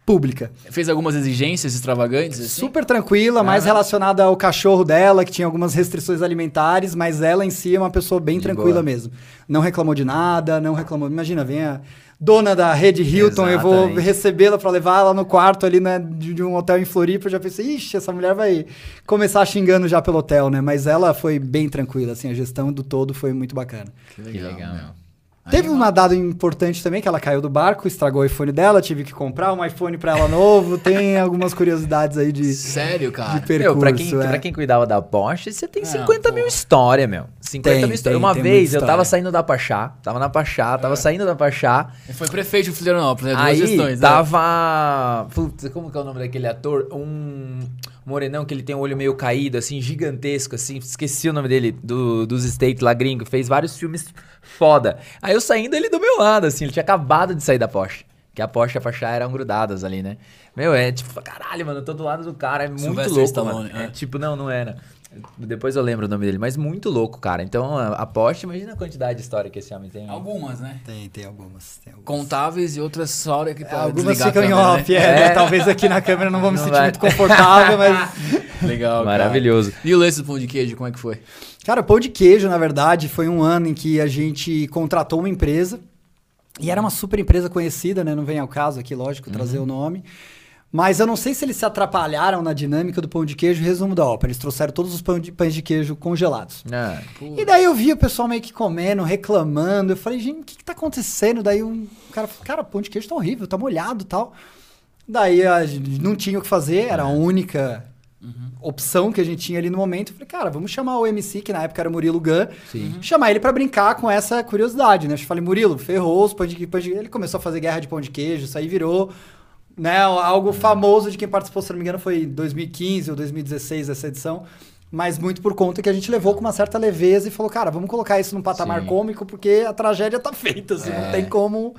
Speaker 3: pública.
Speaker 2: Fez algumas exigências extravagantes, assim?
Speaker 3: Super tranquila, mais relacionada ao cachorro dela, que tinha algumas restrições alimentares, mas ela em si é uma pessoa bem
Speaker 1: De
Speaker 3: tranquila
Speaker 1: boa.
Speaker 3: mesmo. Não reclamou de nada, não reclamou. Imagina, vem a dona da rede Hilton, eu vou
Speaker 1: Exatamente.
Speaker 3: recebê-la pra levar ela no quarto ali né, de, de um hotel em Floripa. Eu já pensei, ixi, essa mulher vai começar xingando já pelo hotel, né? Mas ela foi bem tranquila, assim, a gestão do todo foi muito bacana.
Speaker 2: Que
Speaker 1: Que legal, meu.
Speaker 3: Teve uma dado importante também, que ela caiu do barco, estragou o iPhone dela, tive que comprar um iPhone pra ela novo. Tem algumas curiosidades aí de,
Speaker 2: Sério, cara?
Speaker 3: de percurso.
Speaker 1: Meu, pra quem,
Speaker 3: é.
Speaker 1: pra quem cuidava da Porsche, você tem
Speaker 2: Ah,
Speaker 1: 50 mil história, meu. 50
Speaker 3: Tem,
Speaker 1: mil história.
Speaker 3: tem,
Speaker 1: Uma
Speaker 3: tem
Speaker 1: vez eu tava saindo da Pachá, tava na Pachá, tava saindo da Pachá.
Speaker 2: Ele Foi prefeito de Florianópolis, né? Duas
Speaker 1: Aí
Speaker 2: gestões. né?
Speaker 1: tava. Putz, como que é o nome daquele ator? Um morenão que ele tem um olho meio caído, assim, gigantesco, assim. Esqueci o nome dele, do, dos States lá gringo. Fez vários filmes foda. Aí eu saindo ele do meu lado, assim, ele tinha acabado de sair da Porsche. Que a Porsche e a Pachá eram grudadas ali, né? Meu, é tipo, caralho, mano, eu tô do lado do cara, é muito
Speaker 2: Sylvester
Speaker 1: louco,
Speaker 2: Stallone,
Speaker 1: mano. É,
Speaker 2: é.
Speaker 1: tipo, não, não era. Depois eu lembro o nome dele, mas muito louco, cara. Então, a a Porsche, imagina a quantidade de história que esse homem tem.
Speaker 2: Algumas, né?
Speaker 3: Tem, tem algumas. Tem algumas.
Speaker 2: Contáveis e outras só hora que
Speaker 3: É,
Speaker 2: pra
Speaker 3: algumas ficam em off,
Speaker 2: né?
Speaker 3: é, né?
Speaker 1: É.
Speaker 3: Talvez aqui na câmera não vou me
Speaker 1: Não
Speaker 3: sentir
Speaker 1: vai.
Speaker 3: muito confortável, mas.
Speaker 2: Legal, cara.
Speaker 1: Maravilhoso.
Speaker 2: E o lance do pão de queijo, como é que foi?
Speaker 3: Cara, pão de queijo, na verdade, foi um ano em que a gente contratou uma empresa. E era uma super empresa conhecida, né? Não vem ao caso aqui, lógico, trazer o nome. Mas eu não sei se eles se atrapalharam na dinâmica do pão de queijo. Resumo da ópera. Eles trouxeram todos os pão de- pães de queijo congelados.
Speaker 1: Ah,
Speaker 3: E daí eu vi o pessoal meio que comendo, reclamando. Eu falei, gente, o que, que tá acontecendo? Daí um cara falou, cara, pão de queijo tá horrível, tá molhado e tal. Daí a gente não tinha o que fazer, era a única opção que a gente tinha ali no momento. Eu falei, cara, vamos chamar o MC, que na época era o Murilo Gun, chamar ele pra brincar com essa curiosidade, né? Eu falei, Murilo, ferrou os pão de, pão de Ele começou a fazer guerra de pão de queijo, isso aí virou né, algo famoso de quem participou, se não me engano, foi em 2015 ou 2016 essa edição. Mas muito por conta que a gente levou com uma certa leveza e falou, cara, vamos colocar isso num patamar
Speaker 1: Sim.
Speaker 3: cômico, porque a tragédia tá feita, assim, não tem como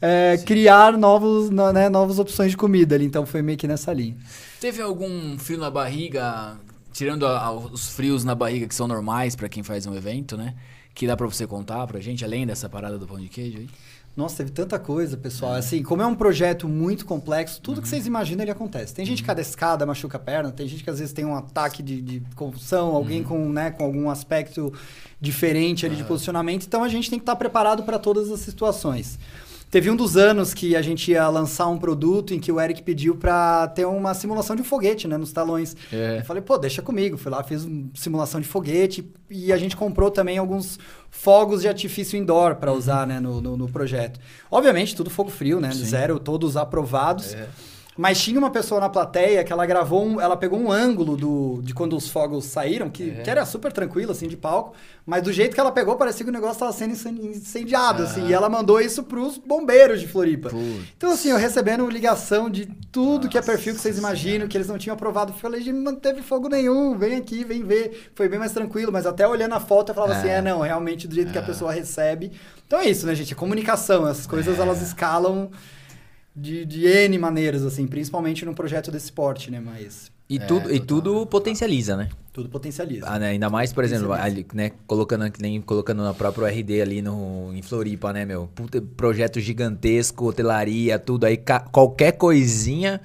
Speaker 3: é, criar novos, no- né, novas opções de comida ali. Então foi meio que nessa linha.
Speaker 2: Teve algum frio na barriga, tirando a- a- os frios na barriga que são normais pra quem faz um evento, né? Que dá pra você contar pra gente, além dessa parada do pão de queijo aí?
Speaker 3: Nossa, teve tanta coisa, pessoal. Assim, como é um projeto muito complexo, tudo que vocês imaginam ele acontece. Tem gente que cada escada machuca a perna, tem gente que às vezes tem um ataque de, de convulsão, alguém com, né, com algum aspecto diferente ali de posicionamento. Então a gente tem que estar preparado para todas as situações. Teve um dos anos que a gente ia lançar um produto em que o Eric pediu para ter uma simulação de um foguete, né, nos talões.
Speaker 1: É.
Speaker 3: Eu falei, pô, deixa comigo. Fui lá, fiz uma simulação de foguete e a gente comprou também alguns fogos de artifício indoor para usar né, no, no, no projeto. Obviamente, tudo fogo frio, né? Zero, todos aprovados. Mas tinha uma pessoa na plateia que ela gravou, um, ela pegou um ângulo do, de quando os fogos saíram, que, que era super tranquilo, assim, de palco, mas do jeito que ela pegou, parecia que o negócio estava sendo incen- incendiado, assim, e ela mandou isso pros bombeiros de Floripa. Então, assim, eu recebendo ligação de tudo que é perfil que vocês imaginam, que eles não tinham aprovado. Eu falei, gente, não teve fogo nenhum, vem aqui, vem ver. Foi bem mais tranquilo, mas até olhando a foto eu falava assim, é, não, realmente do jeito que a pessoa recebe. Então é isso, né, gente? É comunicação, essas coisas elas escalam de, de N maneiras, assim, principalmente num projeto desse porte, né? Mas
Speaker 1: E, tudo, e tudo potencializa, né?
Speaker 3: tudo potencializa.
Speaker 1: Ah, né? Ainda mais, por exemplo, ali, né, colocando, que nem colocando na própria RD ali no, em Floripa, né, meu? Puta, projeto gigantesco, hotelaria, tudo aí, qualquer coisinha.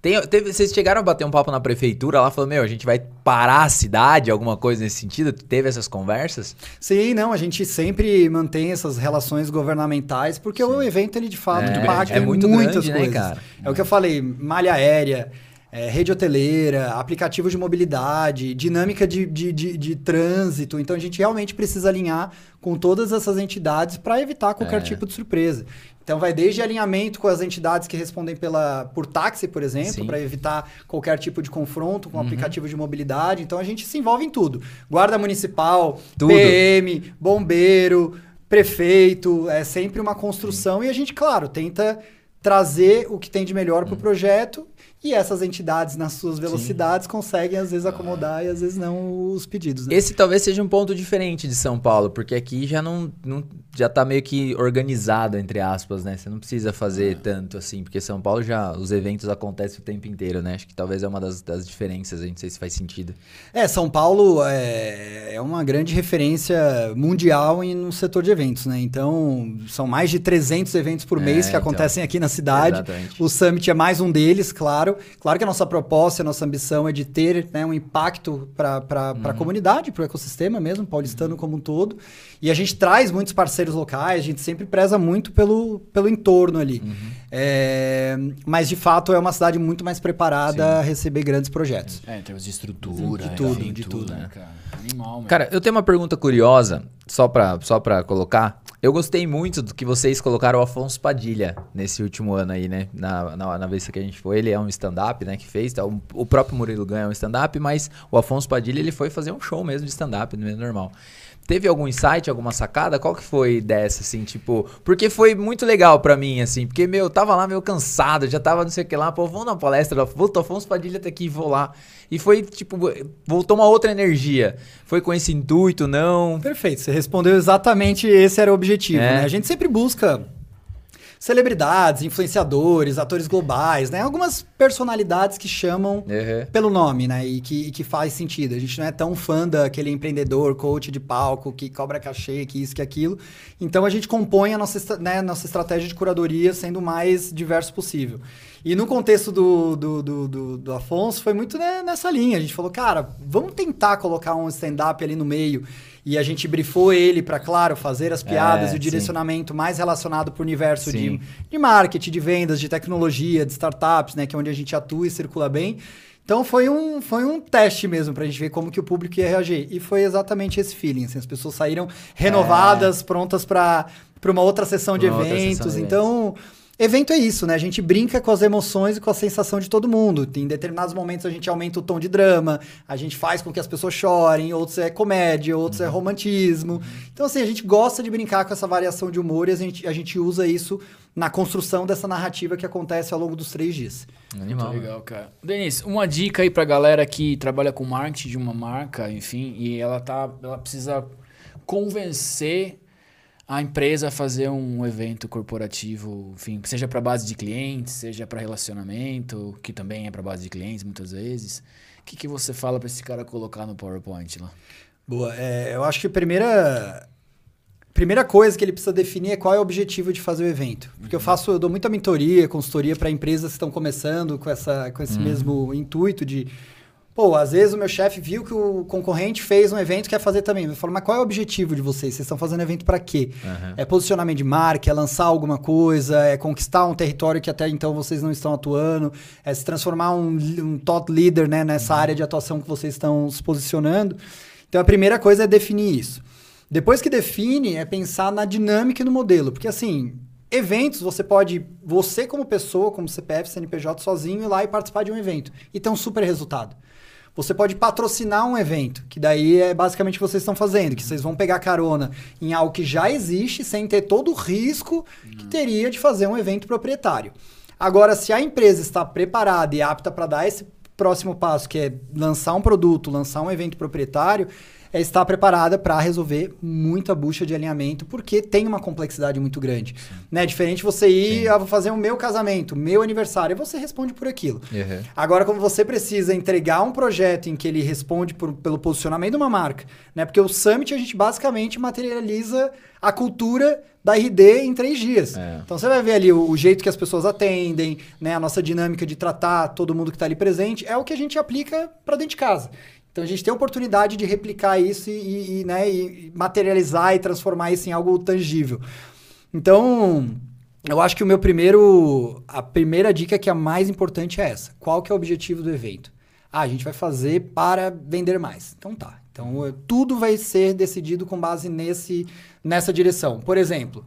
Speaker 1: Tem, teve, vocês chegaram a bater um papo na prefeitura lá, falando, meu, a gente vai parar a cidade, alguma coisa nesse sentido? Teve essas conversas?
Speaker 3: Sim, não, a gente sempre mantém essas relações governamentais, porque o evento, ele de fato
Speaker 1: É,
Speaker 3: impacta
Speaker 1: é muito
Speaker 3: muitas
Speaker 1: grande, né,
Speaker 3: coisas.
Speaker 1: cara?
Speaker 3: É o que eu falei, malha aérea, é, rede hoteleira, aplicativo de mobilidade, dinâmica de, de, de, de trânsito. Então, a gente realmente precisa alinhar com todas essas entidades para evitar qualquer
Speaker 1: É.
Speaker 3: tipo de surpresa. Então, vai desde alinhamento com as entidades que respondem pela, por táxi, por exemplo,
Speaker 1: Sim.
Speaker 3: para evitar qualquer tipo de confronto
Speaker 1: Uhum.
Speaker 3: com o aplicativo de mobilidade. Então, a gente se envolve em tudo. Guarda municipal,
Speaker 1: Tudo.
Speaker 3: PM, bombeiro, prefeito, é sempre uma construção e a gente, claro, tenta trazer o que tem de melhor
Speaker 1: Uhum.
Speaker 3: para o projeto e essas entidades, nas suas velocidades, conseguem às vezes acomodar e às vezes não os pedidos. Né?
Speaker 1: Esse talvez seja um ponto diferente de São Paulo, porque aqui já não, não já tá meio que organizado, entre aspas, né? Você não precisa fazer tanto assim, porque São Paulo já, os eventos acontecem o tempo inteiro, né? Acho que talvez é uma das, das diferenças, a gente não sei se faz sentido.
Speaker 3: É, São Paulo é, é uma grande referência mundial em, no setor de eventos, né? Então, são mais de 300 eventos por
Speaker 1: É,
Speaker 3: mês que
Speaker 1: então.
Speaker 3: acontecem aqui na cidade.
Speaker 1: Exatamente.
Speaker 3: O Summit é mais um deles, claro. Claro que a nossa proposta, a nossa ambição é de ter né, um impacto para
Speaker 1: Uhum.
Speaker 3: a comunidade, para o ecossistema mesmo, paulistano como um todo. E a gente traz muitos parceiros locais, a gente sempre preza muito pelo, pelo entorno ali.
Speaker 1: Uhum.
Speaker 3: É, mas, de fato, é uma cidade muito mais preparada a receber grandes projetos.
Speaker 2: É, em termos de estrutura,
Speaker 3: De tudo,
Speaker 2: enfim,
Speaker 3: de tudo,
Speaker 2: né,
Speaker 3: né?
Speaker 2: cara? Animal.
Speaker 1: Cara, eu tenho uma pergunta curiosa, só pra, só pra colocar. Eu gostei muito do que vocês colocaram o Afonso Padilha nesse último ano aí, né? Na, na, na vez que a gente foi, ele é um stand-up, né? Que fez. tá? O, o próprio Murilo Ganha é um stand-up, mas o Afonso Padilha, ele foi fazer um show mesmo de stand-up, no meio normal. Teve algum insight, alguma sacada? Qual que foi dessa, assim, tipo... Porque foi muito legal pra mim, assim, porque, meu, eu tava lá meio cansado, já tava não sei o que lá, pô, vamos na palestra, puta, Afonso Padilha tá aqui, vou lá. E foi, tipo, voltou uma outra energia. Foi com esse intuito, não?
Speaker 3: Perfeito, você respondeu exatamente esse era o objetivo.
Speaker 1: É.
Speaker 3: né? A gente sempre busca celebridades, influenciadores, atores globais, né? Algumas personalidades que chamam
Speaker 1: Uhum.
Speaker 3: pelo nome, né? E que, e que faz sentido. A gente não é tão fã daquele empreendedor, coach de palco, que cobra cachê, que isso, que aquilo. Então a gente compõe a nossa, né, nossa estratégia de curadoria sendo o mais diverso possível. E no contexto do, do, do, do- do Afonso, foi muito né, nessa linha. A gente falou, cara, vamos tentar colocar um stand-up ali no meio. E a gente brifou ele para, claro, fazer as piadas
Speaker 1: É,
Speaker 3: e o direcionamento mais relacionado para o universo de,
Speaker 1: Sim.
Speaker 3: de marketing, de vendas, de tecnologia, de startups, né? Que é onde a gente atua e circula bem. Então foi um, foi um teste mesmo pra gente ver como que o público ia reagir. E foi exatamente esse feeling. assim, as pessoas saíram renovadas, prontas para uma outra sessão de
Speaker 1: É. Pra sessão
Speaker 3: eventos.
Speaker 1: de
Speaker 3: então, evento é isso, né? A gente brinca com as emoções e com a sensação de todo mundo. Em determinados momentos a gente aumenta o tom de drama, a gente faz com que as pessoas chorem, outros é comédia, outros é romantismo. Então, assim, a gente gosta de brincar com essa variação de humor e a gente, a gente usa isso na construção dessa narrativa que acontece ao longo dos três dias.
Speaker 1: Animal.
Speaker 2: Muito legal, cara. Denis, uma dica aí pra galera que trabalha com marketing de uma marca, enfim, e ela tá, ela precisa convencer a empresa fazer um evento corporativo, enfim, seja para base de clientes, seja para relacionamento, que também é para base de clientes muitas vezes. O que, que você fala para esse cara colocar no PowerPoint lá?
Speaker 3: Boa. É, eu acho que a primeira, primeira coisa que ele precisa definir é qual é o objetivo de fazer o evento. Porque eu faço, eu dou muita mentoria, consultoria para empresas que estão começando com, essa, com esse mesmo intuito de. Pô, às vezes o meu chefe viu que o concorrente fez um evento e quer fazer também. Eu falo, mas qual é o objetivo de vocês? Vocês estão fazendo evento para quê?
Speaker 1: Aham.
Speaker 3: É posicionamento de marca, é lançar alguma coisa, é conquistar um território que até então vocês não estão atuando, é se transformar um, um thought leader né, nessa área de atuação que vocês estão se posicionando. Então a primeira coisa é definir isso. Depois que define, é pensar na dinâmica e no modelo. Porque assim, eventos você pode, você como pessoa, como CPF, CNPJ, sozinho, ir lá e participar de um evento e ter um super resultado. Você pode patrocinar um evento, que daí é basicamente o que vocês estão fazendo, que vocês vão pegar carona em algo que já existe sem ter todo o risco que teria de fazer um evento proprietário. Agora, se a empresa está preparada e apta para dar esse próximo passo, que é lançar um produto, lançar um evento proprietário, é estar preparada para resolver muita bucha de alinhamento, porque tem uma complexidade muito grande. Né? Diferente você ir, vou fazer o meu casamento, meu aniversário, e você responde por aquilo.
Speaker 1: Uhum.
Speaker 3: Agora, como você precisa entregar um projeto em que ele responde por- pelo posicionamento de uma marca, né? Porque o Summit a gente basicamente materializa a cultura da RD em três dias.
Speaker 1: É.
Speaker 3: Então você vai ver ali o, o jeito que as pessoas atendem, né? A nossa dinâmica de tratar todo mundo que está ali presente, é o que a gente aplica para dentro de casa. Então a gente tem a oportunidade de replicar isso e, e, né, e materializar e transformar isso em algo tangível. Então, eu acho que o meu primeiro. A primeira dica que é a mais importante é essa. Qual que é o objetivo do evento? Ah, a gente vai fazer para vender mais. Então tá. Então eh, tudo vai ser decidido com base nesse, nessa direção. Por exemplo,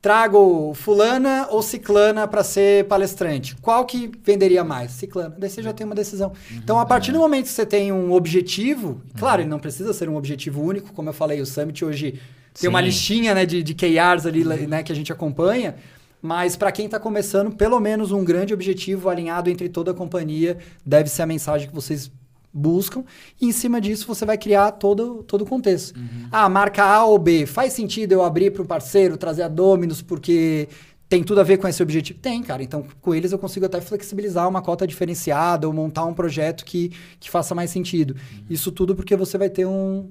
Speaker 3: trago fulana ou ciclana para ser palestrante. Qual que venderia mais? Ciclana. Daí você já tem uma decisão. Então, a partir do momento que você tem um objetivo, claro, ele não precisa ser um objetivo único, como eu falei, o Summit hoje tem uma
Speaker 1: Sim.
Speaker 3: listinha né, de, de KRs ali né, que a gente acompanha. Mas para quem está começando, pelo menos um grande objetivo alinhado entre toda a companhia deve ser a mensagem que vocês buscam. E em cima disso você vai criar todo, todo o contexto. Ah, marca A ou B, faz sentido eu abrir para um parceiro, trazer a Dominus, porque tem tudo a ver com esse objetivo? Tem, cara. Então, com eles eu consigo até flexibilizar uma cota diferenciada ou montar um projeto que, que faça mais sentido. Isso tudo porque você vai ter um,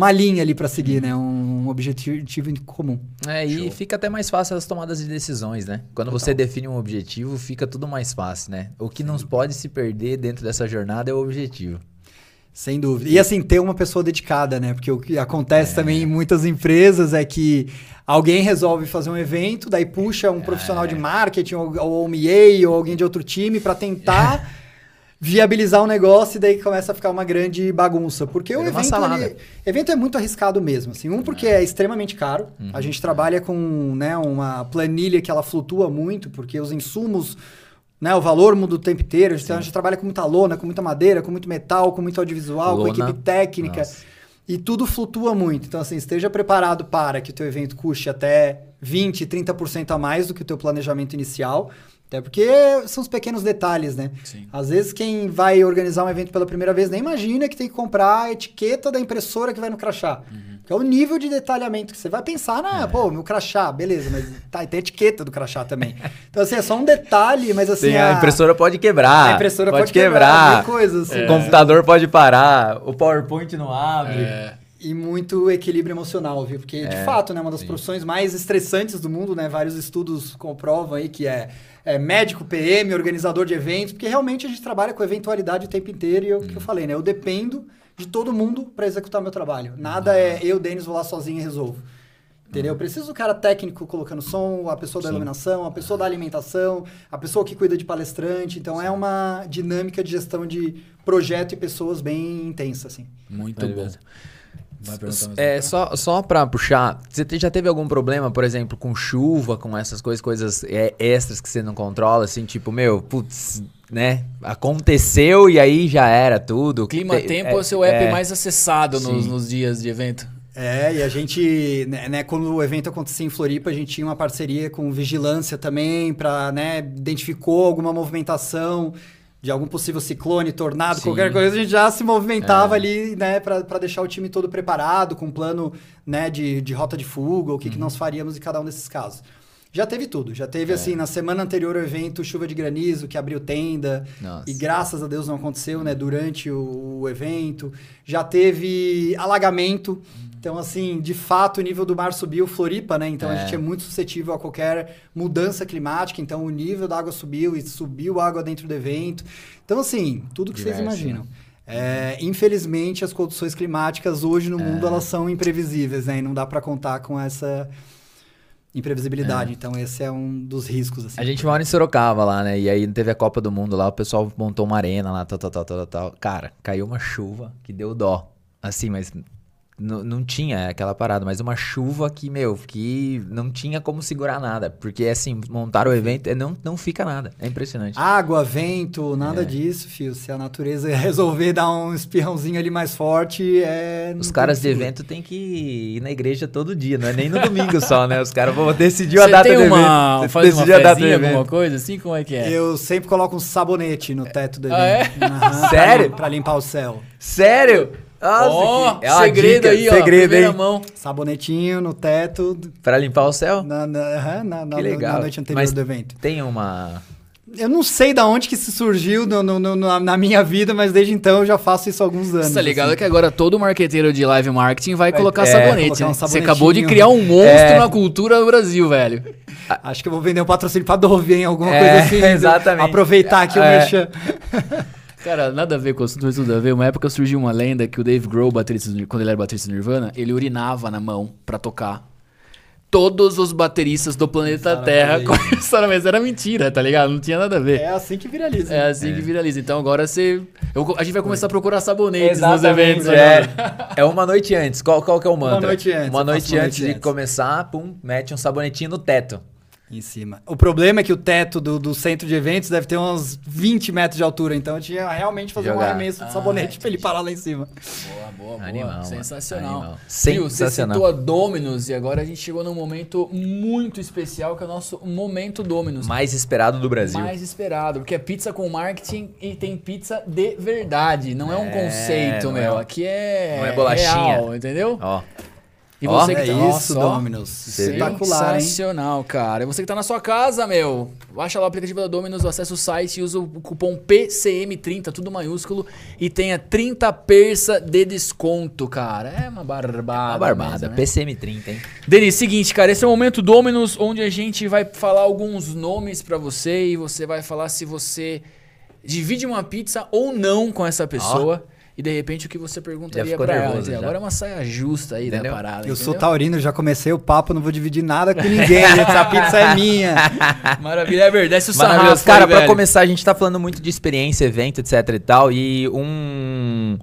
Speaker 3: uma linha ali para seguir, né? Um objetivo em comum.
Speaker 1: É, e fica até mais fácil as tomadas de decisões, né? Quando você define um objetivo, fica tudo mais fácil, né? O que não pode se perder dentro dessa jornada é o objetivo.
Speaker 3: Sem dúvida. E assim, ter uma pessoa dedicada, né? Porque o que
Speaker 1: É.
Speaker 3: acontece também em muitas empresas é que alguém resolve fazer um evento, daí puxa um profissional
Speaker 1: É.
Speaker 3: de marketing ou, ou um EA ou alguém de outro time para tentar viabilizar o negócio e daí começa a ficar uma grande bagunça. Porque o evento, ele- evento é muito arriscado mesmo. Assim. Um, porque é extremamente caro.
Speaker 1: Uhum.
Speaker 3: A gente trabalha com né, uma planilha que ela flutua muito, porque os insumos né, o valor muda o tempo inteiro. A gente, a gente trabalha com muita lona, com muita madeira, com muito metal, com muito audiovisual, com
Speaker 1: Lona,
Speaker 3: equipe técnica.
Speaker 1: nossa.
Speaker 3: E tudo flutua muito. Então, assim, esteja preparado para que o teu evento custe até 20%, 30% a mais do que o teu planejamento inicial. Até porque são os pequenos detalhes, né?
Speaker 2: Sim.
Speaker 3: Às vezes quem vai organizar um evento pela primeira vez nem imagina que tem que comprar a etiqueta da impressora que vai no crachá. Que é o nível de detalhamento que você vai pensar, na, pô, meu crachá, beleza, mas tá, e tem a etiqueta do crachá também. Então, assim, é só um detalhe, mas assim.
Speaker 1: Tem- a impressora pode quebrar.
Speaker 3: a impressora
Speaker 1: pode,
Speaker 3: pode quebrar,
Speaker 1: quebrar.
Speaker 3: mil coisas, assim.
Speaker 1: O computador pode parar. O PowerPoint não abre.
Speaker 2: É,
Speaker 3: E muito equilíbrio emocional, viu? Porque, de
Speaker 1: É,
Speaker 3: fato, né, uma das
Speaker 1: sim.
Speaker 3: profissões mais estressantes do mundo, né? Vários estudos comprovam aí que é, é médico, PM, organizador de eventos, porque realmente a gente trabalha com eventualidade o tempo inteiro e é o que eu falei, né? Eu dependo de todo mundo para executar meu trabalho. Nada é eu, Denis, vou lá sozinho e resolvo. Entendeu? Eu preciso do cara técnico colocando som, a pessoa da
Speaker 1: Sim.
Speaker 3: iluminação, a pessoa da alimentação, a pessoa que cuida de palestrante. Então é uma dinâmica de gestão de projeto e pessoas bem intensa, assim.
Speaker 2: Muito bom.
Speaker 1: É, só, só pra puxar, você te- já teve algum problema, por exemplo, com chuva, com essas coisas, coisas é, extras que você não controla, assim, tipo, meu, putz, né? Aconteceu e aí já era tudo.
Speaker 2: Clima
Speaker 1: Te-
Speaker 2: Tempo é, o seu app
Speaker 1: é,
Speaker 2: mais acessado nos, nos dias de evento.
Speaker 3: É, e a gente, né, né, quando o evento acontecia em Floripa, a gente tinha uma parceria com vigilância também, para, né, identificou alguma movimentação de algum possível ciclone, tornado,
Speaker 1: Sim.
Speaker 3: qualquer coisa, a gente já se movimentava
Speaker 1: É.
Speaker 3: ali, né, para deixar o time todo preparado, com um plano, né, de, de rota de fuga, o que, que
Speaker 1: Uhum.
Speaker 3: nós faríamos em cada um desses casos. Já teve tudo, já
Speaker 1: É.
Speaker 3: teve, assim, na semana anterior ao evento, chuva de granizo, que abriu tenda,
Speaker 1: Nossa.
Speaker 3: e graças a Deus não aconteceu, né, durante o, o evento. Já teve alagamento. Então, assim, de fato, o nível do mar subiu, Floripa, né? Então a
Speaker 1: É.
Speaker 3: gente é muito suscetível a qualquer mudança climática. Então, o nível da água subiu e subiu água dentro do evento. Então, assim, tudo que vocês
Speaker 1: Diverso,
Speaker 3: imaginam. É, infelizmente, as condições climáticas hoje no mundo elas são imprevisíveis, né? E não dá para contar com essa imprevisibilidade. Então, esse é um dos riscos. Assim.
Speaker 1: A gente mora em Sorocaba lá, né? E aí teve a Copa do Mundo lá, o pessoal montou uma arena lá, tal, tal, tal, tal, tal. Cara, caiu uma chuva que deu dó. Assim, mas não tinha aquela parada, mas uma chuva que, meu, que não tinha como segurar nada. Porque, assim, montar o evento, é, não, não fica nada. É impressionante.
Speaker 3: Água, vento, nada
Speaker 1: É.
Speaker 3: disso, fio. Se a natureza resolver dar um espirrãozinho ali mais forte, é.
Speaker 1: Os caras de evento tem que ir na igreja todo dia, não é nem no domingo só, né? Os caras vão decidir a
Speaker 2: Você
Speaker 1: data
Speaker 2: tem
Speaker 1: do
Speaker 2: uma,
Speaker 1: evento.
Speaker 2: faz uma
Speaker 1: decidir a data do
Speaker 2: fezinha,
Speaker 1: evento.
Speaker 2: alguma coisa assim? Como é que é?
Speaker 3: Eu sempre coloco um sabonete no teto do
Speaker 2: Ah, é?
Speaker 3: evento. Aham,
Speaker 1: Sério?
Speaker 3: Pra, pra limpar o céu.
Speaker 1: Sério?
Speaker 2: Ó,
Speaker 1: que- é
Speaker 2: segredo
Speaker 1: dica,
Speaker 2: aí, ó.
Speaker 1: segredo, hein?
Speaker 2: mão.
Speaker 3: Sabonetinho no teto
Speaker 1: Pra limpar o céu?
Speaker 3: na, na, aham, na, na-
Speaker 1: Que legal.
Speaker 3: na noite anterior
Speaker 1: Mas-
Speaker 3: do evento.
Speaker 1: Tem uma...
Speaker 3: Eu não sei da onde que isso surgiu no- no- no- na, na minha vida, mas desde então eu já faço isso há alguns anos.
Speaker 2: Você tá ligado
Speaker 3: assim.
Speaker 2: que agora todo marqueteiro de live marketing vai colocar
Speaker 1: é,
Speaker 2: sabonete,
Speaker 3: colocar um
Speaker 2: né? Você acabou de criar um monstro
Speaker 1: É.
Speaker 2: na cultura do Brasil, velho.
Speaker 3: Acho que eu vou vender um patrocínio pra Dove, hein? Alguma
Speaker 1: É,
Speaker 3: coisa assim.
Speaker 1: exatamente.
Speaker 3: Aproveitar aqui o
Speaker 1: É.
Speaker 2: Cara, nada a ver com o assunto, mas tudo a ver. Uma época surgiu uma lenda que o Dave Grohl, baterista do- quando ele era baterista do Nirvana, ele urinava na mão pra tocar. Todos os bateristas do planeta
Speaker 3: Começaram
Speaker 2: Terra começaram a ver. Era mentira, tá ligado? Não tinha nada a ver.
Speaker 3: É assim que viraliza.
Speaker 2: É assim que viraliza. Então agora você. eu- a gente vai começar a procurar sabonetes nos
Speaker 1: Exatamente,
Speaker 2: eventos.
Speaker 1: é.
Speaker 2: agora.
Speaker 1: É uma noite antes. Qual, qual que é o mantra?
Speaker 3: noite antes,
Speaker 1: Uma noite
Speaker 3: uma
Speaker 1: antes
Speaker 3: noite
Speaker 1: de
Speaker 3: antes.
Speaker 1: começar, pum, mete um sabonetinho no teto.
Speaker 3: Em cima. O problema é que o teto do, do centro de eventos deve ter uns 20 metros de altura, então eu tinha realmente fazer um
Speaker 1: Jogar.
Speaker 3: arremesso de sabonete pra ele parar lá em cima.
Speaker 2: Boa, boa, boa.
Speaker 1: Animal.
Speaker 2: Sensacional.
Speaker 1: Animal.
Speaker 2: Viu, você
Speaker 1: Sensacional.
Speaker 2: citou a Dominus e agora a gente chegou num momento muito especial que é o nosso momento Dominus.
Speaker 1: Mais esperado do Brasil.
Speaker 2: Mais esperado, porque é pizza com marketing e tem pizza de verdade. Não é, um
Speaker 1: É,
Speaker 2: conceito,
Speaker 1: não
Speaker 2: meu.
Speaker 1: é-
Speaker 2: Aqui é.
Speaker 1: não é bolachinha.
Speaker 2: real, entendeu?
Speaker 1: Ó,
Speaker 2: E você que
Speaker 3: é
Speaker 2: tá,
Speaker 3: isso,
Speaker 2: Nossa.
Speaker 3: Dominus. Espetacular, hein?
Speaker 2: Sensacional, cara. E você que tá na sua casa, meu, baixa lá o aplicativo da Dominus, acessa o site e usa o cupom PCM30, tudo maiúsculo, e tenha 30 persa de desconto, cara. É uma barbada.
Speaker 1: uma barbada.
Speaker 2: mesmo, né?
Speaker 1: PCM30, hein?
Speaker 2: Denis, seguinte, cara, esse é o momento Dominus, onde a gente vai falar alguns nomes pra você e você vai falar se você divide uma pizza ou não com essa pessoa. E de repente o que você perguntaria
Speaker 1: ficou
Speaker 2: pra ela.
Speaker 1: nervoso.
Speaker 2: Agora é uma saia justa aí
Speaker 1: Entendeu?
Speaker 2: da parada.
Speaker 3: Eu sou
Speaker 2: entendeu?
Speaker 3: taurino, já comecei o papo, não vou dividir nada com ninguém. Essa pizza é minha.
Speaker 2: Maravilha, é verdade. Desce o
Speaker 1: Maravilhoso.
Speaker 2: sarrafo
Speaker 1: Cara,
Speaker 2: aí,
Speaker 1: pra
Speaker 2: velho.
Speaker 1: começar, a gente tá falando muito de experiência, evento, etc e tal. E um.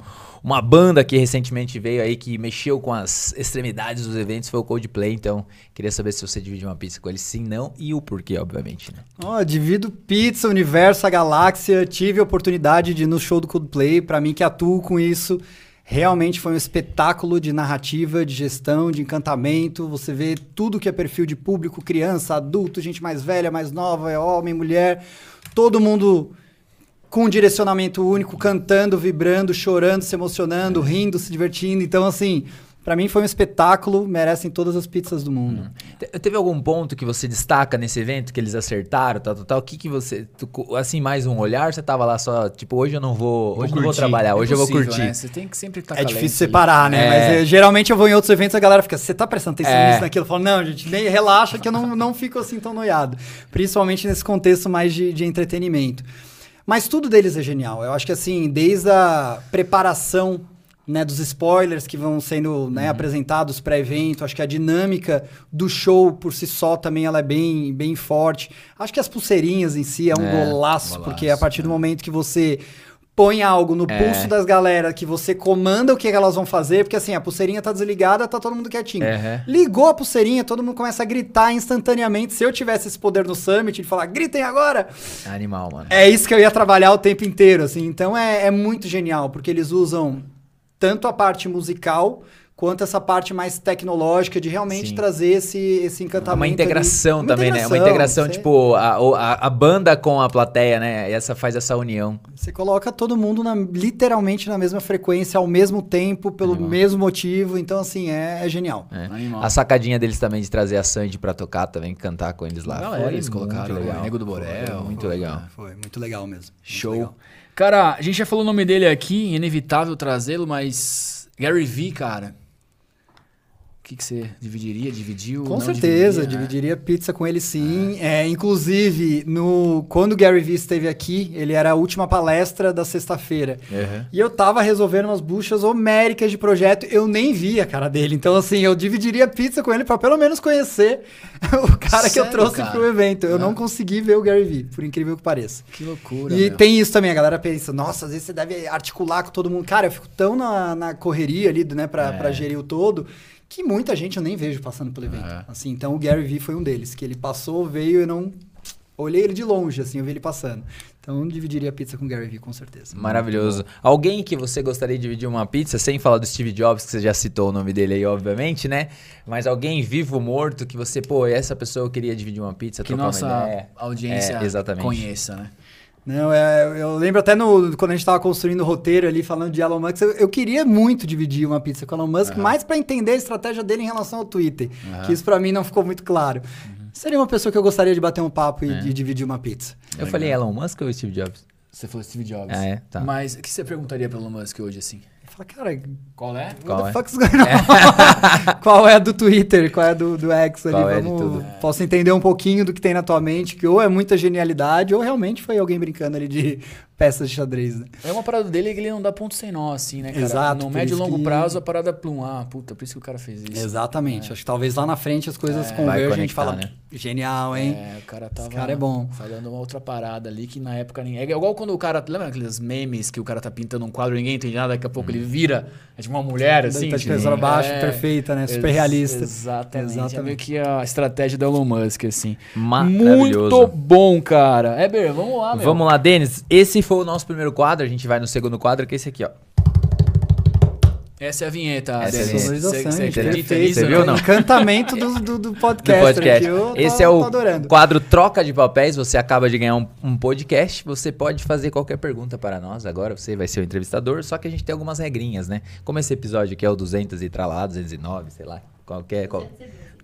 Speaker 1: Uma banda que recentemente veio aí que mexeu com as extremidades dos eventos foi o Coldplay. Então, queria saber se você divide uma pizza com eles, sim, não, e o porquê, obviamente, né?
Speaker 3: Ó, divido pizza, universo, a galáxia. Tive a oportunidade de ir no show do Coldplay. Pra mim que atuo com isso, realmente foi um espetáculo de narrativa, de gestão, de encantamento. Você vê tudo que é perfil de público, criança, adulto, gente mais velha, mais nova, é homem, mulher. Todo mundo com um direcionamento único, cantando, vibrando, chorando, se emocionando, rindo, se divertindo. Então, assim, pra mim foi um espetáculo. Merecem todas as pizzas do mundo.
Speaker 1: Te- Teve algum ponto que você destaca nesse evento que eles acertaram, tal, tal, tal? O que que você, tu assim, mais um olhar? Você tava lá só, tipo, hoje eu não vou, hoje eu não vou
Speaker 2: curtir.
Speaker 1: trabalhar, hoje eu vou curtir.
Speaker 2: né? Você tem que sempre estar
Speaker 3: É difícil separar, né?
Speaker 1: É.
Speaker 3: Mas eh, geralmente eu vou em outros eventos a galera fica, você tá prestando atenção
Speaker 1: É.
Speaker 3: nisso, naquilo? Eu falo, não, gente, nem relaxa que eu não, não fico assim tão noiado. Principalmente nesse contexto mais de, de entretenimento. Mas tudo deles é genial. Eu acho que assim, desde a preparação né, dos spoilers que vão sendo né, apresentados pré-evento. Acho que a dinâmica do show por si só também ela é bem, bem forte. Acho que as pulseirinhas em si é um
Speaker 1: É,
Speaker 3: golaço,
Speaker 2: golaço,
Speaker 3: porque a partir do momento que você põe algo no
Speaker 1: É.
Speaker 3: pulso das galera, que você comanda o que elas vão fazer, porque assim, a pulseirinha tá desligada, tá todo mundo quietinho.
Speaker 1: Uhum.
Speaker 3: Ligou a pulseirinha, todo mundo começa a gritar instantaneamente. Se eu tivesse esse poder no Summit de falar, gritem agora,
Speaker 1: Animal, mano.
Speaker 3: é isso que eu ia trabalhar o tempo inteiro, assim. Então é, é muito genial, porque eles usam tanto a parte musical quanto essa parte mais tecnológica de realmente
Speaker 1: Sim.
Speaker 3: trazer esse, esse
Speaker 1: É
Speaker 3: encantamento.
Speaker 1: uma integração
Speaker 3: ali.
Speaker 1: também, né? Uma integração,
Speaker 3: você-
Speaker 1: tipo, a, a, a banda com a plateia, né? E essa faz essa união.
Speaker 3: Você coloca todo mundo na- literalmente na mesma frequência, ao mesmo tempo, pelo
Speaker 1: Animal.
Speaker 3: mesmo motivo. Então, assim, é, é genial.
Speaker 1: É.
Speaker 2: Animal.
Speaker 1: A sacadinha deles também de trazer a Sandy pra tocar também, cantar com eles lá.
Speaker 2: Galera,
Speaker 1: Foi
Speaker 2: eles
Speaker 1: muito
Speaker 2: colocaram
Speaker 1: legal.
Speaker 2: o Nego do Borel.
Speaker 1: Muito legal.
Speaker 3: Foi muito legal mesmo. Muito
Speaker 2: Show.
Speaker 3: legal.
Speaker 2: Cara, a gente já falou o nome dele aqui, inevitável trazê-lo, mas Gary Vee, cara. O que, que você dividiria? Dividiu?
Speaker 3: Com certeza,
Speaker 2: dividiria?
Speaker 3: dividiria pizza com ele sim. É, inclusive, no, quando o Gary Vee esteve aqui, ele era a última palestra da sexta-feira.
Speaker 1: Uhum.
Speaker 3: E eu tava resolvendo umas buchas homéricas de projeto, eu nem vi a cara dele. Então, assim, eu dividiria pizza com ele pra pelo menos conhecer o cara que eu
Speaker 2: Sério,
Speaker 3: trouxe
Speaker 2: cara?
Speaker 3: pro evento. Eu
Speaker 2: Ah.
Speaker 3: não consegui ver o Gary Vee, por incrível que pareça.
Speaker 2: Que loucura.
Speaker 3: E
Speaker 2: meu.
Speaker 3: tem isso também, a galera pensa, nossa, às vezes você deve articular com todo mundo. Cara, eu fico tão na, na correria ali, né, pra,
Speaker 2: É.
Speaker 3: pra gerir o todo, que muita gente eu nem vejo passando pelo evento.
Speaker 2: É.
Speaker 3: Assim, então o Gary Vee foi um deles, que ele passou, veio e eu não... Olhei ele de longe, assim, eu vi ele passando. Então eu dividiria a pizza com o Gary Vee, com certeza.
Speaker 1: Maravilhoso. Alguém que você gostaria de dividir uma pizza, sem falar do Steve Jobs, que você já citou o nome dele aí, obviamente, né? Mas alguém vivo ou morto que você, pô, essa pessoa eu queria dividir uma pizza,
Speaker 2: que
Speaker 1: trocar uma
Speaker 2: nossa
Speaker 1: ideia.
Speaker 2: audiência
Speaker 1: É, exatamente.
Speaker 2: conheça, né?
Speaker 3: Não, é, eu lembro até no, quando a gente tava construindo o roteiro ali, falando de Elon Musk, eu, eu queria muito dividir uma pizza com o Elon Musk, mais pra entender a estratégia dele em relação ao Twitter, que isso pra mim não ficou muito claro. Seria uma pessoa que eu gostaria de bater um papo e de dividir uma pizza.
Speaker 1: Eu falei Elon Musk ou Steve Jobs?
Speaker 2: Você falou Steve Jobs.
Speaker 1: Ah, é? Tá.
Speaker 2: Mas o que você perguntaria pro Elon Musk hoje, assim?
Speaker 3: Fala, cara,
Speaker 2: Qual é?
Speaker 1: Qual
Speaker 3: what
Speaker 1: é?
Speaker 3: the fuck's going on? Qual é a do Twitter? Qual é a do, do X ali?
Speaker 1: Qual é de
Speaker 3: Vamos,
Speaker 1: tudo?
Speaker 3: Posso entender um pouquinho do que tem na tua mente, que ou é muita genialidade, ou realmente foi alguém brincando ali de peças de xadrez, né?
Speaker 2: É uma parada dele que ele não dá ponto sem nó, assim, né, cara?
Speaker 3: Exato,
Speaker 2: No médio e longo
Speaker 3: que-
Speaker 2: prazo, a parada plum. Ah, puta, por isso que o cara fez isso.
Speaker 3: Exatamente. Acho que talvez lá na frente as coisas
Speaker 1: Vai
Speaker 3: convergem e a gente fala,
Speaker 1: né?
Speaker 3: genial, hein?
Speaker 2: É, o cara tava
Speaker 3: cara é bom.
Speaker 2: falando uma outra parada ali que na época ninguém. É igual quando o cara. Lembra aqueles memes que o cara tá pintando um quadro e ninguém entende nada, daqui a pouco ele vira. É tipo uma mulher, assim.
Speaker 3: tá de
Speaker 2: tipo,
Speaker 3: pra baixo,
Speaker 2: é,
Speaker 3: perfeita, né? Super
Speaker 2: ex-
Speaker 3: realista.
Speaker 2: Exatamente.
Speaker 3: Exatamente.
Speaker 2: É meio que a estratégia do Elon Musk, assim.
Speaker 1: Maravilhoso.
Speaker 2: Muito bom, cara. Eber, vamos lá, meu.
Speaker 1: Vamos lá, Denis. Esse foi o nosso primeiro quadro. A gente vai no segundo quadro, que é esse aqui, ó.
Speaker 2: Essa é a vinheta.
Speaker 1: Essa é a
Speaker 2: Você- acredita nisso,
Speaker 1: viu, não?
Speaker 3: Encantamento do, do, do
Speaker 1: Do
Speaker 3: podcast.
Speaker 1: podcast.
Speaker 3: Aqui, eu tô-
Speaker 1: Esse é o quadro Troca de Papéis. Você acaba de ganhar um, um podcast. Você pode fazer qualquer pergunta para nós. Agora você vai ser o entrevistador. Só que a gente tem algumas regrinhas, né? Como esse episódio aqui é o 200 e tralá, 209, sei lá. Qualquer. Qual,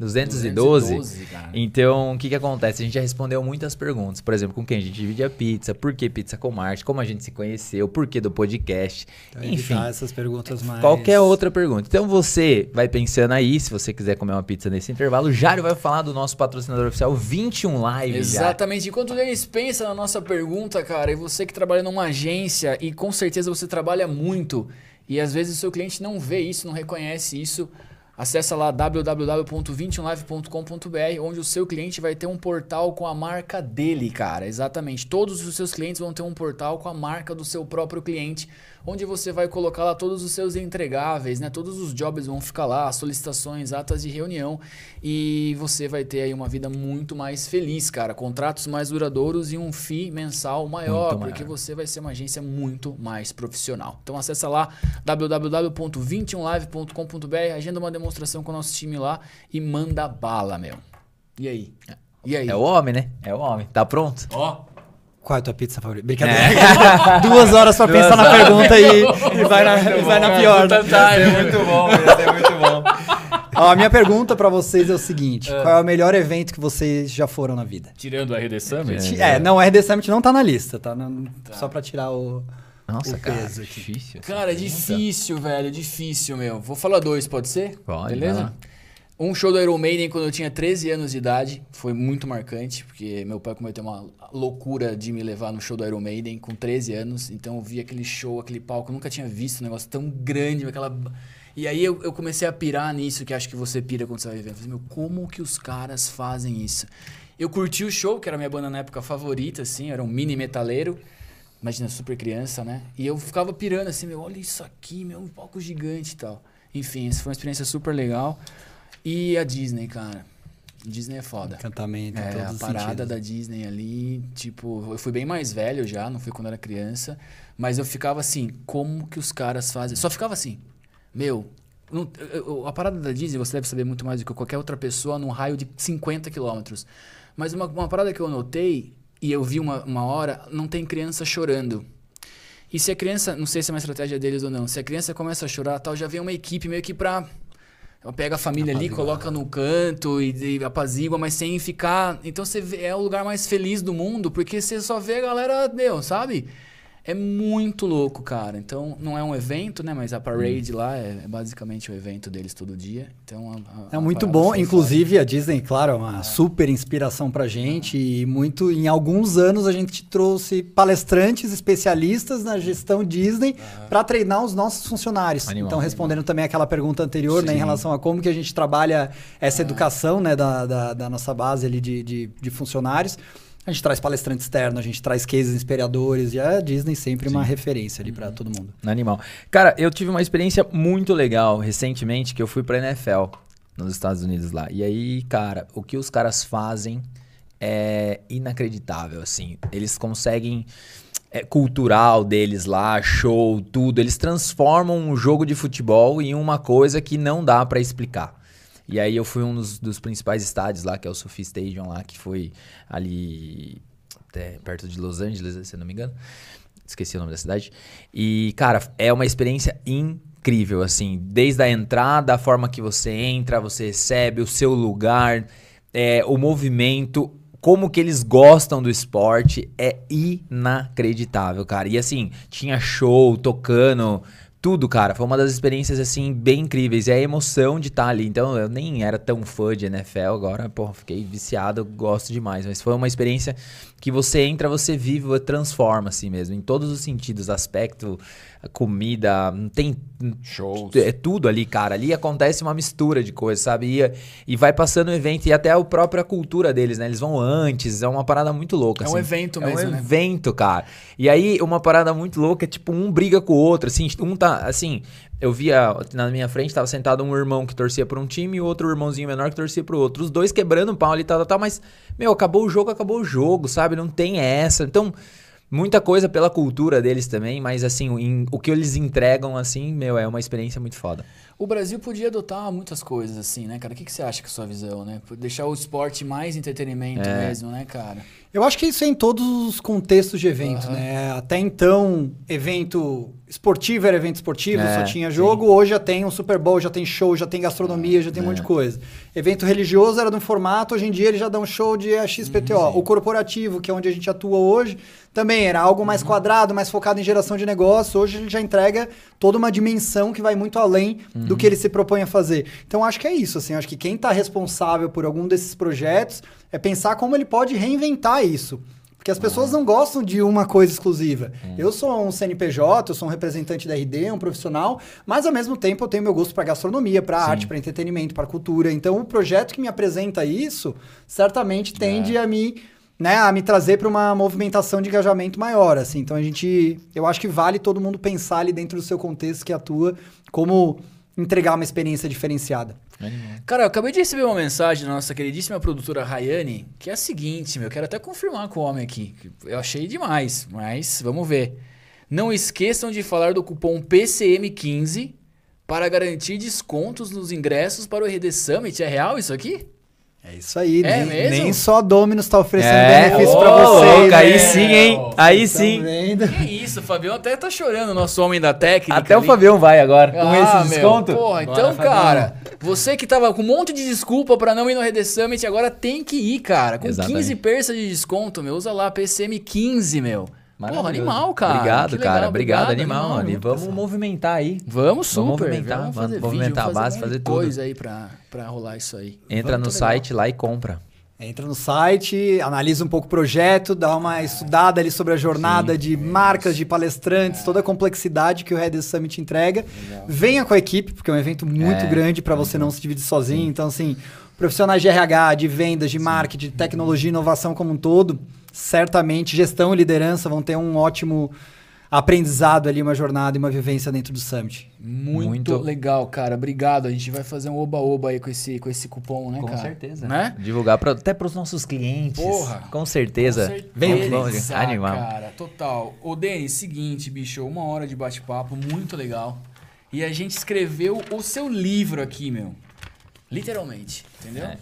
Speaker 1: 212.
Speaker 2: 212, cara.
Speaker 1: Então, o que que acontece? A gente já respondeu muitas perguntas. Por exemplo, com quem a gente divide a pizza, por que pizza com Marte, como a gente se conheceu, por que do podcast.
Speaker 3: Então,
Speaker 1: Enfim,
Speaker 3: evitar essas perguntas mais...
Speaker 1: qualquer outra pergunta. Então você vai pensando aí, se você quiser comer uma pizza nesse intervalo, o Jário vai falar do nosso patrocinador oficial 21 Live.
Speaker 2: Exatamente. Enquanto o Denis pensa na nossa pergunta, cara, e você que trabalha numa agência e com certeza você trabalha muito e às vezes o seu cliente não vê isso, não reconhece isso, acessa lá www.21live.com.br, onde o seu cliente vai ter um portal com a marca dele, cara. Exatamente. Todos os seus clientes vão ter um portal com a marca do seu próprio cliente, onde você vai colocar lá todos os seus entregáveis, né? Todos os jobs vão ficar lá, solicitações, atas de reunião e você vai ter aí uma vida muito mais feliz, cara. Contratos mais duradouros e um FII mensal maior,
Speaker 1: Muito maior.
Speaker 2: porque você vai ser uma agência muito mais profissional. Então acessa lá www.21live.com.br, agenda uma demonstração com o nosso time lá e manda bala, meu. E aí? E aí?
Speaker 1: É o homem, né? É o homem. Tá pronto?
Speaker 2: Ó,
Speaker 3: Qual é a tua pizza favorita? Brincadeira. Duas horas pra pensar na pergunta e, e vai na, e vai na pior. né?
Speaker 1: muito bom, ser muito bom.
Speaker 3: Ó, a minha pergunta pra vocês é o seguinte: qual é o melhor evento que vocês já foram na vida?
Speaker 2: tirando a RD Summit.
Speaker 3: É, não, a RD Summit não tá na lista, tá? Não- Só pra tirar o.
Speaker 1: Nossa,
Speaker 3: O
Speaker 1: cara,
Speaker 3: peso aqui.
Speaker 1: difícil.
Speaker 2: Cara, é
Speaker 1: pergunta.
Speaker 2: difícil, velho, difícil, meu. Vou falar dois, pode ser?
Speaker 1: Pode, vai
Speaker 2: Beleza?
Speaker 1: lá.
Speaker 2: Um show do Iron Maiden quando eu tinha 13 anos de idade. Foi muito marcante, porque meu pai cometeu uma loucura de me levar no show do Iron Maiden com 13 anos. Então eu vi aquele show, aquele palco. Eu nunca tinha visto um negócio tão grande, aquela. E aí eu, eu comecei a pirar nisso, que acho que você pira quando você vai ver. Eu falei, meu, como que os caras fazem isso? Eu curti o show, que era a minha banda na época favorita, assim, era um mini metaleiro. Imagina, super criança, né? E eu ficava pirando assim, meu, olha isso aqui, meu, um palco gigante e tal. Enfim, foi uma experiência super legal. E a Disney, cara. Disney é foda.
Speaker 3: Encantamento,
Speaker 2: É, a parada
Speaker 3: sentidos.
Speaker 2: da Disney ali, tipo, eu fui bem mais velho já, não fui quando era criança, mas eu ficava assim, como que os caras fazem? Só ficava assim, meu, não- eu- eu- a parada da Disney você deve saber muito mais do que qualquer outra pessoa num raio de 50 quilômetros. Mas uma, uma parada que eu notei, e eu vi uma, uma hora, não tem criança chorando. E se a criança, não sei se é uma estratégia deles ou não, se a criança começa a chorar, tal, já vem uma equipe meio que pra pega a família ali, coloca no canto e, e apazigua, mas sem ficar. Então você vê, é o lugar mais feliz do mundo, porque você só vê a galera, meu, sabe? É muito louco, cara. Então não é um evento, né? Mas a parade lá é, é basicamente o evento deles todo dia. Então a- a-
Speaker 3: É muito bom, inclusive a Disney, claro, é uma super inspiração pra gente e muito em alguns anos a gente trouxe palestrantes especialistas na gestão Disney pra treinar os nossos funcionários.
Speaker 1: Animal.
Speaker 3: então respondendo também aquela pergunta anterior, né, em relação a como que a gente trabalha essa educação, né, da, da, da nossa base ali de, de, de funcionários. A gente traz palestrante externo, a gente traz cases inspiradores e a Disney sempre uma referência ali pra todo mundo.
Speaker 1: Animal. Cara, eu tive uma experiência muito legal recentemente que eu fui pra NFL nos Estados Unidos lá. E aí, cara, o que os caras fazem é inacreditável, assim. Eles conseguem é, cultural deles lá, show, tudo. Eles transformam um jogo de futebol em uma coisa que não dá pra explicar. E aí eu fui um dos, dos principais estádios lá, que é o Sophie Stadium lá, que foi ali até perto de Los Angeles, se não me engano. Esqueci o nome da cidade. E, cara, é uma experiência incrível, assim. Desde a entrada, a forma que você entra, você recebe, o seu lugar, é, o movimento, como que eles gostam do esporte. É inacreditável, cara. E, assim, tinha show tocando... Tudo, cara. Foi uma das experiências, assim, bem incríveis. E a emoção de estar ali. Então, eu nem era tão fã de NFL. Agora, porra, fiquei viciado. Gosto demais. Mas foi uma experiência que você entra, você vive, transforma, assim mesmo. Em todos os sentidos. Aspecto, comida, tem...
Speaker 2: Shows.
Speaker 1: É tudo ali, cara. Ali acontece uma mistura de coisas, sabe? E, e vai passando o evento. E até a própria cultura deles, né? Eles vão antes. É uma parada muito louca,
Speaker 2: É um
Speaker 1: assim.
Speaker 2: evento
Speaker 1: É
Speaker 2: mesmo,
Speaker 1: um
Speaker 2: né?
Speaker 1: evento, cara. E aí, uma parada muito louca é tipo, um briga com o outro, assim, um tá, assim, eu via na minha frente, tava sentado um irmão que torcia por um time e outro irmãozinho menor que torcia pro outro. Os dois quebrando o pau ali, tal, tal, tal, mas, meu, acabou o jogo, acabou o jogo, sabe? Não tem essa. Então, muita coisa pela cultura deles também, mas, assim, em- o que eles entregam, assim, meu, é uma experiência muito foda.
Speaker 2: O Brasil podia adotar muitas coisas assim, né, cara? O que, que você acha que é a sua visão, né? Deixar o esporte mais entretenimento
Speaker 1: É.
Speaker 2: mesmo, né, cara?
Speaker 3: Eu acho que isso é em todos os contextos de evento,
Speaker 2: Aham.
Speaker 3: né? Até então, evento esportivo era evento esportivo,
Speaker 1: É,
Speaker 3: só tinha
Speaker 1: sim.
Speaker 3: jogo. Hoje já tem um Super Bowl, já tem show, já tem gastronomia, já tem um monte de coisa. Evento religioso era de um formato, hoje em dia ele já dá um show de XPTO. o corporativo, que é onde a gente atua hoje, também era algo mais quadrado, mais focado em geração de negócio. Hoje ele já entrega toda uma dimensão que vai muito além do que ele se propõe a fazer. Então acho que é isso, assim, acho que quem está responsável por algum desses projetos é pensar como ele pode reinventar isso. Porque as pessoas não gostam de uma coisa exclusiva. Eu sou um CNPJ, eu sou um representante da RD, um profissional, mas ao mesmo tempo eu tenho meu gosto para gastronomia, para arte, para entretenimento, para cultura. Então o projeto que me apresenta isso certamente tende a me né, a me trazer para uma movimentação de engajamento maior, assim. Então a gente, eu acho que vale todo mundo pensar ali dentro do seu contexto que atua como entregar uma experiência diferenciada.
Speaker 2: Cara, eu acabei de receber uma mensagem da nossa queridíssima produtora Rayane, que é a seguinte, meu, eu quero até confirmar com o homem aqui. Eu achei demais, mas vamos ver. Não esqueçam de falar do cupom PCM15 para garantir descontos nos ingressos para o RD Summit. É real isso aqui?
Speaker 3: É isso aí,
Speaker 2: É
Speaker 3: nem,
Speaker 2: mesmo?
Speaker 3: nem só a Dominus está oferecendo
Speaker 1: É,
Speaker 3: benefício
Speaker 1: ô,
Speaker 3: para vocês.
Speaker 1: louco, aí
Speaker 3: né?
Speaker 1: sim, hein? Aí sim.
Speaker 3: vendo?
Speaker 2: Que isso, o Fabião até tá chorando, o nosso homem da técnica.
Speaker 1: Até o
Speaker 2: ali.
Speaker 1: Fabião vai agora, com
Speaker 2: Ah,
Speaker 1: esse
Speaker 2: meu,
Speaker 1: desconto.
Speaker 2: Porra, então, cara, você que tava com um monte de desculpa pra não ir no RD Summit, agora tem que ir, cara. Com
Speaker 1: Exatamente.
Speaker 2: 15 percas de desconto, meu. Usa lá, PCM15, meu. Porra, animal, cara.
Speaker 1: Obrigado,
Speaker 2: legal,
Speaker 1: cara. Obrigado,
Speaker 2: obrigado,
Speaker 1: animal.
Speaker 2: animal,
Speaker 1: E vamos
Speaker 2: pessoal.
Speaker 1: movimentar aí.
Speaker 2: Vamos super.
Speaker 1: Vamos movimentar,
Speaker 2: vamos
Speaker 1: vamos
Speaker 2: fazer
Speaker 1: movimentar
Speaker 2: vídeo,
Speaker 1: a base, fazer
Speaker 2: de
Speaker 1: tudo.
Speaker 2: coisa aí pra, pra rolar isso aí.
Speaker 1: Entra
Speaker 2: Vamos,
Speaker 1: no
Speaker 2: tô legal.
Speaker 1: site lá e compra.
Speaker 3: Entra no site, analisa um pouco o projeto, dá uma estudada ali sobre a jornada de marcas, de palestrantes, toda a complexidade que o Red Summit entrega. Venha com a equipe, porque é um evento muito
Speaker 1: É,
Speaker 3: grande para você não se dividir sozinho. Então, assim, profissionais de RH, de vendas, de marketing, de tecnologia e inovação como um todo, certamente gestão e liderança vão ter um ótimo aprendizado ali, uma jornada e uma vivência dentro do Summit.
Speaker 2: Muito,
Speaker 1: Muito-
Speaker 2: legal, cara. Obrigado. A gente vai fazer um oba-oba aí com esse, com esse cupom, né,
Speaker 1: Com
Speaker 2: cara?
Speaker 1: certeza.
Speaker 2: Né?
Speaker 1: Divulgar pra, até pros nossos clientes.
Speaker 2: Porra.
Speaker 1: Com certeza.
Speaker 2: Com
Speaker 1: Vem
Speaker 2: certeza,
Speaker 1: longe. Animal.
Speaker 2: cara. Total. Ô, Denis, seguinte, bicho. Uma hora de bate-papo, muito legal. E a gente escreveu o seu livro aqui, meu. Literalmente, entendeu?
Speaker 1: É.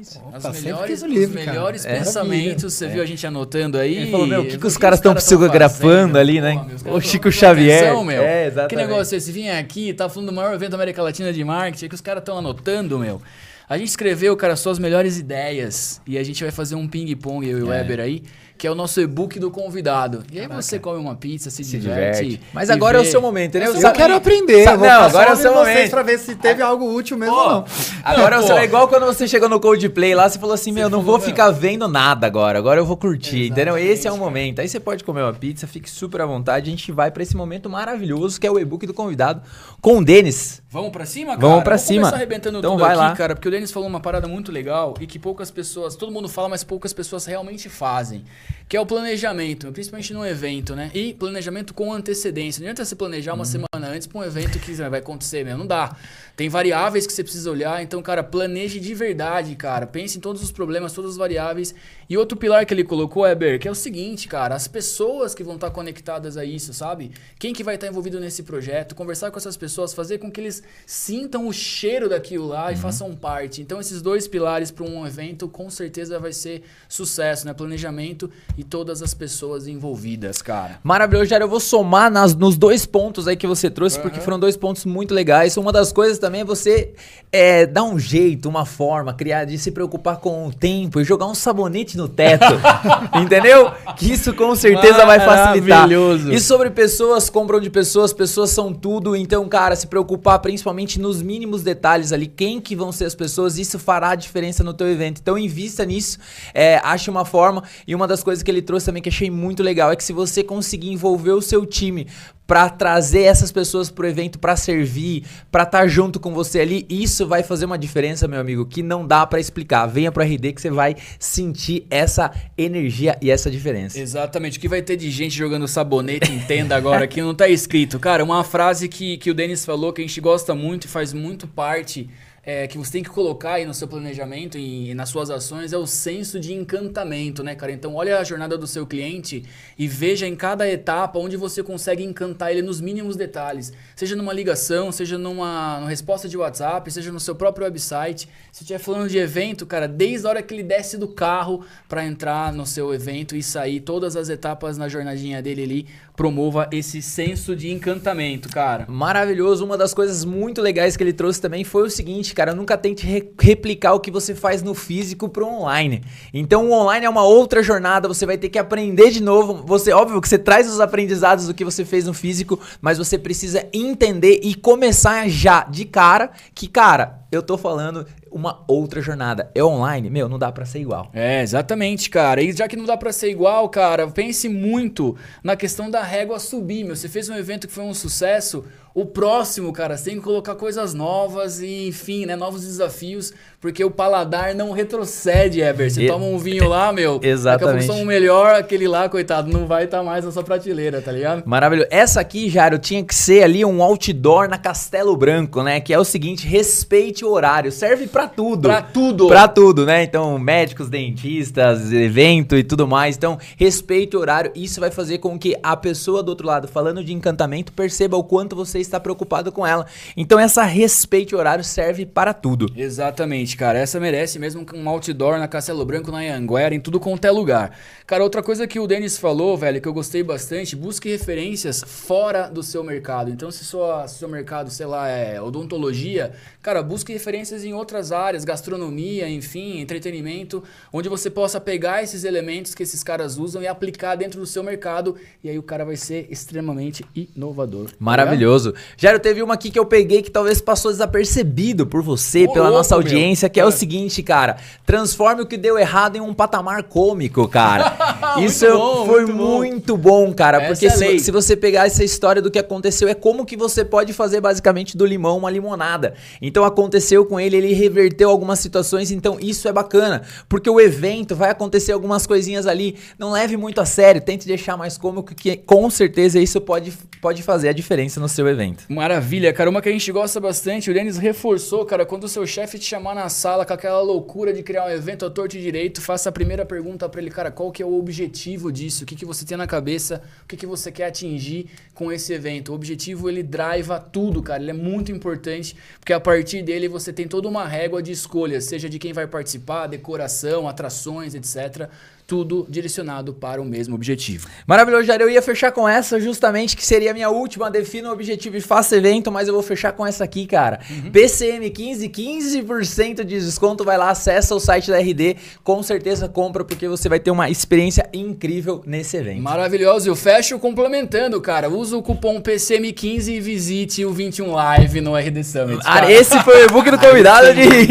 Speaker 2: Os
Speaker 3: Opa, sempre
Speaker 2: melhores,
Speaker 3: quis o livro,
Speaker 2: os
Speaker 3: cara.
Speaker 2: melhores
Speaker 1: É.
Speaker 2: pensamentos, você viu a gente anotando aí.
Speaker 1: Ele falou, meu, o que, que os
Speaker 2: que
Speaker 1: caras estão
Speaker 2: tão
Speaker 1: psicografando
Speaker 2: fazendo?
Speaker 1: ali, né?
Speaker 2: Os caras
Speaker 1: o Chico Xavier.
Speaker 2: atenção, meu.
Speaker 1: É,
Speaker 2: Que
Speaker 1: exatamente.
Speaker 2: negócio é esse? Vim aqui, tá falando do maior evento da América Latina de marketing, que os caras estão anotando, meu. A gente escreveu, cara, suas melhores ideias. E a gente vai fazer um ping-pong, eu e o
Speaker 1: É.
Speaker 2: Weber aí, que é o nosso e-book do convidado. E aí você come uma pizza, se,
Speaker 1: Se
Speaker 2: diverte.
Speaker 1: diverte. Mas agora é o
Speaker 2: vê.
Speaker 1: seu momento, entendeu?
Speaker 2: É o seu
Speaker 3: Eu quero aprender.
Speaker 1: Sa-
Speaker 3: eu vou
Speaker 1: não, agora é o seu
Speaker 3: vocês
Speaker 1: momento.
Speaker 3: pra ver se teve algo útil mesmo ou não.
Speaker 1: Agora é o seu-
Speaker 2: Pô.
Speaker 1: é igual quando você chegou no Coldplay lá, você falou assim, meu, não vou ficar vendo nada agora, agora eu vou curtir, entendeu?
Speaker 2: Exatamente,
Speaker 1: Esse é o momento. Aí você pode comer uma pizza, fique super à vontade, a gente vai pra esse momento maravilhoso que é o e-book do convidado com o Denis.
Speaker 2: Vamos pra cima, cara?
Speaker 1: Vamos pra
Speaker 2: Vamos
Speaker 1: cima.
Speaker 2: arrebentando
Speaker 1: Então
Speaker 2: tudo
Speaker 1: vai
Speaker 2: aqui,
Speaker 1: lá.
Speaker 2: cara, porque o Denis falou uma parada muito legal e que poucas pessoas, todo mundo fala, mas poucas pessoas realmente fazem, que é o planejamento, principalmente num evento, né? E planejamento com antecedência. Não adianta você planejar uma semana antes pra um evento que vai acontecer, meu, não dá. Tem variáveis que você precisa olhar, então, cara, planeje de verdade, cara. Pense em todos os problemas, todas as variáveis. E outro pilar que ele colocou, Eber, que é o seguinte, cara, as pessoas que vão estar conectadas a isso, sabe? Quem que vai estar envolvido nesse projeto, conversar com essas pessoas, fazer com que eles sintam o cheiro daquilo lá e
Speaker 1: Uhum.
Speaker 2: façam parte. Então, esses dois pilares para um evento, com certeza vai ser sucesso, né? Planejamento e todas as pessoas envolvidas, cara.
Speaker 1: Maravilhoso, Jair. Eu vou somar nas- nos dois pontos aí que você trouxe, porque foram dois pontos muito legais. Uma das coisas também é você é, dar um jeito, uma forma, criar, de se preocupar com o tempo e jogar um sabonete no teto. entendeu? Que isso com certeza vai facilitar.
Speaker 2: Maravilhoso.
Speaker 1: E sobre pessoas, compram de pessoas, pessoas são tudo. Então, cara, se preocupar principalmente nos mínimos detalhes ali, quem que vão ser as pessoas, isso fará a diferença no teu evento. Então, invista nisso, é, ache uma forma. E uma das coisas que ele trouxe também que achei muito legal é que se você conseguir envolver o seu time pra trazer essas pessoas pro evento pra servir, pra estar junto com você ali, isso vai fazer uma diferença, meu amigo, que não dá pra explicar. Venha pro RD que você vai sentir essa energia e essa diferença.
Speaker 2: Exatamente. O que vai ter de gente jogando sabonete em tenda agora que não tá escrito? Cara, uma frase que, que o Denis falou que a gente gosta muito e faz muito parte, é, que você tem que colocar aí no seu planejamento e, e nas suas ações, é o senso de encantamento, né, cara? Então, olha a jornada do seu cliente e veja em cada etapa onde você consegue encantar ele nos mínimos detalhes. Seja numa ligação, seja numa, numa resposta de WhatsApp, seja no seu próprio website. Se estiver falando de evento, cara, desde a hora que ele desce do carro para entrar no seu evento e sair, todas as etapas na jornadinha dele ali, promova esse senso de encantamento, cara.
Speaker 1: Maravilhoso. Uma das coisas muito legais que ele trouxe também foi o seguinte, cara, nunca tente re- replicar o que você faz no físico pro online. Então o online é uma outra jornada, você vai ter que aprender de novo. Você, óbvio que você traz os aprendizados do que você fez no físico, mas você precisa entender e começar já de cara que, cara, eu tô falando uma outra jornada. É online, meu, não dá pra ser igual.
Speaker 2: É, exatamente, cara. E já que não dá pra ser igual, cara, pense muito na questão da régua subir, meu. Você fez um evento que foi um sucesso, o próximo, cara, você tem que colocar coisas novas e, enfim, né, novos desafios, porque o paladar não retrocede, Eber. Você
Speaker 1: E-
Speaker 2: toma um vinho lá, meu,
Speaker 1: Exatamente.
Speaker 2: daqui a um melhor, aquele lá, coitado, não vai estar mais na sua prateleira, tá ligado?
Speaker 1: Maravilhoso. Essa aqui, Jairo, tinha que ser ali um outdoor na Castelo Branco, né? Que é o seguinte, respeite o horário. Serve pra tudo.
Speaker 2: Pra tudo.
Speaker 1: Pra tudo, né? Então, médicos, dentistas, evento e tudo mais. Então, respeite o horário. Isso vai fazer com que a pessoa do outro lado, falando de encantamento, perceba o quanto você você está preocupado com ela. Então essa respeite horário serve para tudo.
Speaker 2: Exatamente, cara. Essa merece mesmo um outdoor na Castelo Branco, na Anguera, em tudo quanto é lugar. Cara, outra coisa que o Denis falou, velho, que eu gostei bastante, busque referências fora do seu mercado. Então, se sua, se seu mercado, sei lá, é odontologia, cara, busque referências em outras áreas, gastronomia, enfim, entretenimento, onde você possa pegar esses elementos que esses caras usam e aplicar dentro do seu mercado. E aí o cara vai ser extremamente inovador. Tá
Speaker 1: Maravilhoso. Jairo, teve uma aqui que eu peguei que talvez passou desapercebido por você,
Speaker 2: Ô,
Speaker 1: pela
Speaker 2: louco,
Speaker 1: nossa
Speaker 2: meu.
Speaker 1: audiência, que é o
Speaker 2: É.
Speaker 1: seguinte, cara. Transforme o que deu errado em um patamar cômico, cara. Isso
Speaker 2: bom,
Speaker 1: foi
Speaker 2: muito bom.
Speaker 1: muito bom, cara.
Speaker 2: Essa
Speaker 1: porque
Speaker 2: é
Speaker 1: se, se você pegar essa história do que aconteceu, é como que você pode fazer basicamente do limão uma limonada. Então aconteceu com ele, ele reverteu algumas situações, então isso é bacana. Porque o evento vai acontecer algumas coisinhas ali. Não leve muito a sério, tente deixar mais cômico, que com certeza isso pode, pode fazer a diferença no seu evento.
Speaker 2: Maravilha, cara. Uma que a gente gosta bastante, o Denis reforçou, cara, quando o seu chefe te chamar na sala com aquela loucura de criar um evento à torto e direito, faça a primeira pergunta pra ele, cara, qual que é o objetivo disso? O que, que você tem na cabeça? O que, que você quer atingir com esse evento? O objetivo, ele driva tudo, cara. Ele é muito importante, porque a partir dele você tem toda uma régua de escolhas, seja de quem vai participar, decoração, atrações, etc. Tudo direcionado para o mesmo objetivo.
Speaker 1: Maravilhoso, Jair. Eu ia fechar com essa justamente, que seria a minha última. Defina o objetivo e faça evento, mas eu vou fechar com essa aqui, cara. PCM15, 15% de desconto. Vai lá, acessa o site da RD. Com certeza compra, porque você vai ter uma experiência incrível nesse evento.
Speaker 2: Maravilhoso. E o Fecho complementando, cara. Usa o cupom PCM15 e visite o 21 Live no RD Summit.
Speaker 1: Ah,
Speaker 2: cara.
Speaker 1: esse foi o e-book do convidado de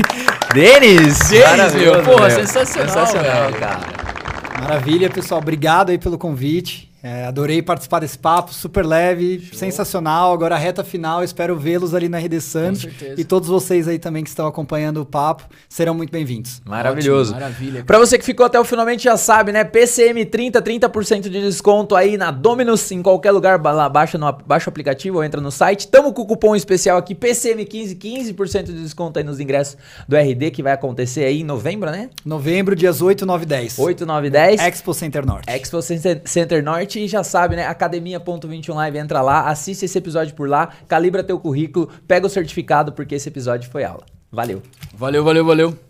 Speaker 1: Denis.
Speaker 2: Denis, meu. Porra,
Speaker 1: meu.
Speaker 2: sensacional,
Speaker 1: Sensacional, cara.
Speaker 3: Maravilha, pessoal. Obrigado aí pelo convite. É, adorei participar desse papo, super leve, sensacional. Agora a reta final, espero vê-los ali na RD Summit.
Speaker 2: certeza.
Speaker 3: E todos vocês aí também que estão acompanhando o papo serão muito bem-vindos.
Speaker 1: Maravilhoso.
Speaker 2: Ótimo, maravilha.
Speaker 1: Pra você que ficou até o finalmente já sabe, né? PCM 30, 30% de desconto aí na Dominus, em qualquer lugar, lá, baixa, no, baixa o aplicativo ou entra no site. Tamo com o cupom especial aqui, PCM15, 15% de desconto aí nos ingressos do RD, que vai acontecer aí em novembro, né?
Speaker 3: Novembro, dias 8, 9 e 10.
Speaker 1: 8, 9 e 10.
Speaker 3: Expo Center Norte.
Speaker 1: Expo Center Norte e já sabe, né? Academia.21 Live, entra lá, assiste esse episódio por lá, calibra teu currículo, pega o certificado, porque esse episódio foi aula. Valeu!
Speaker 2: Valeu, valeu, valeu.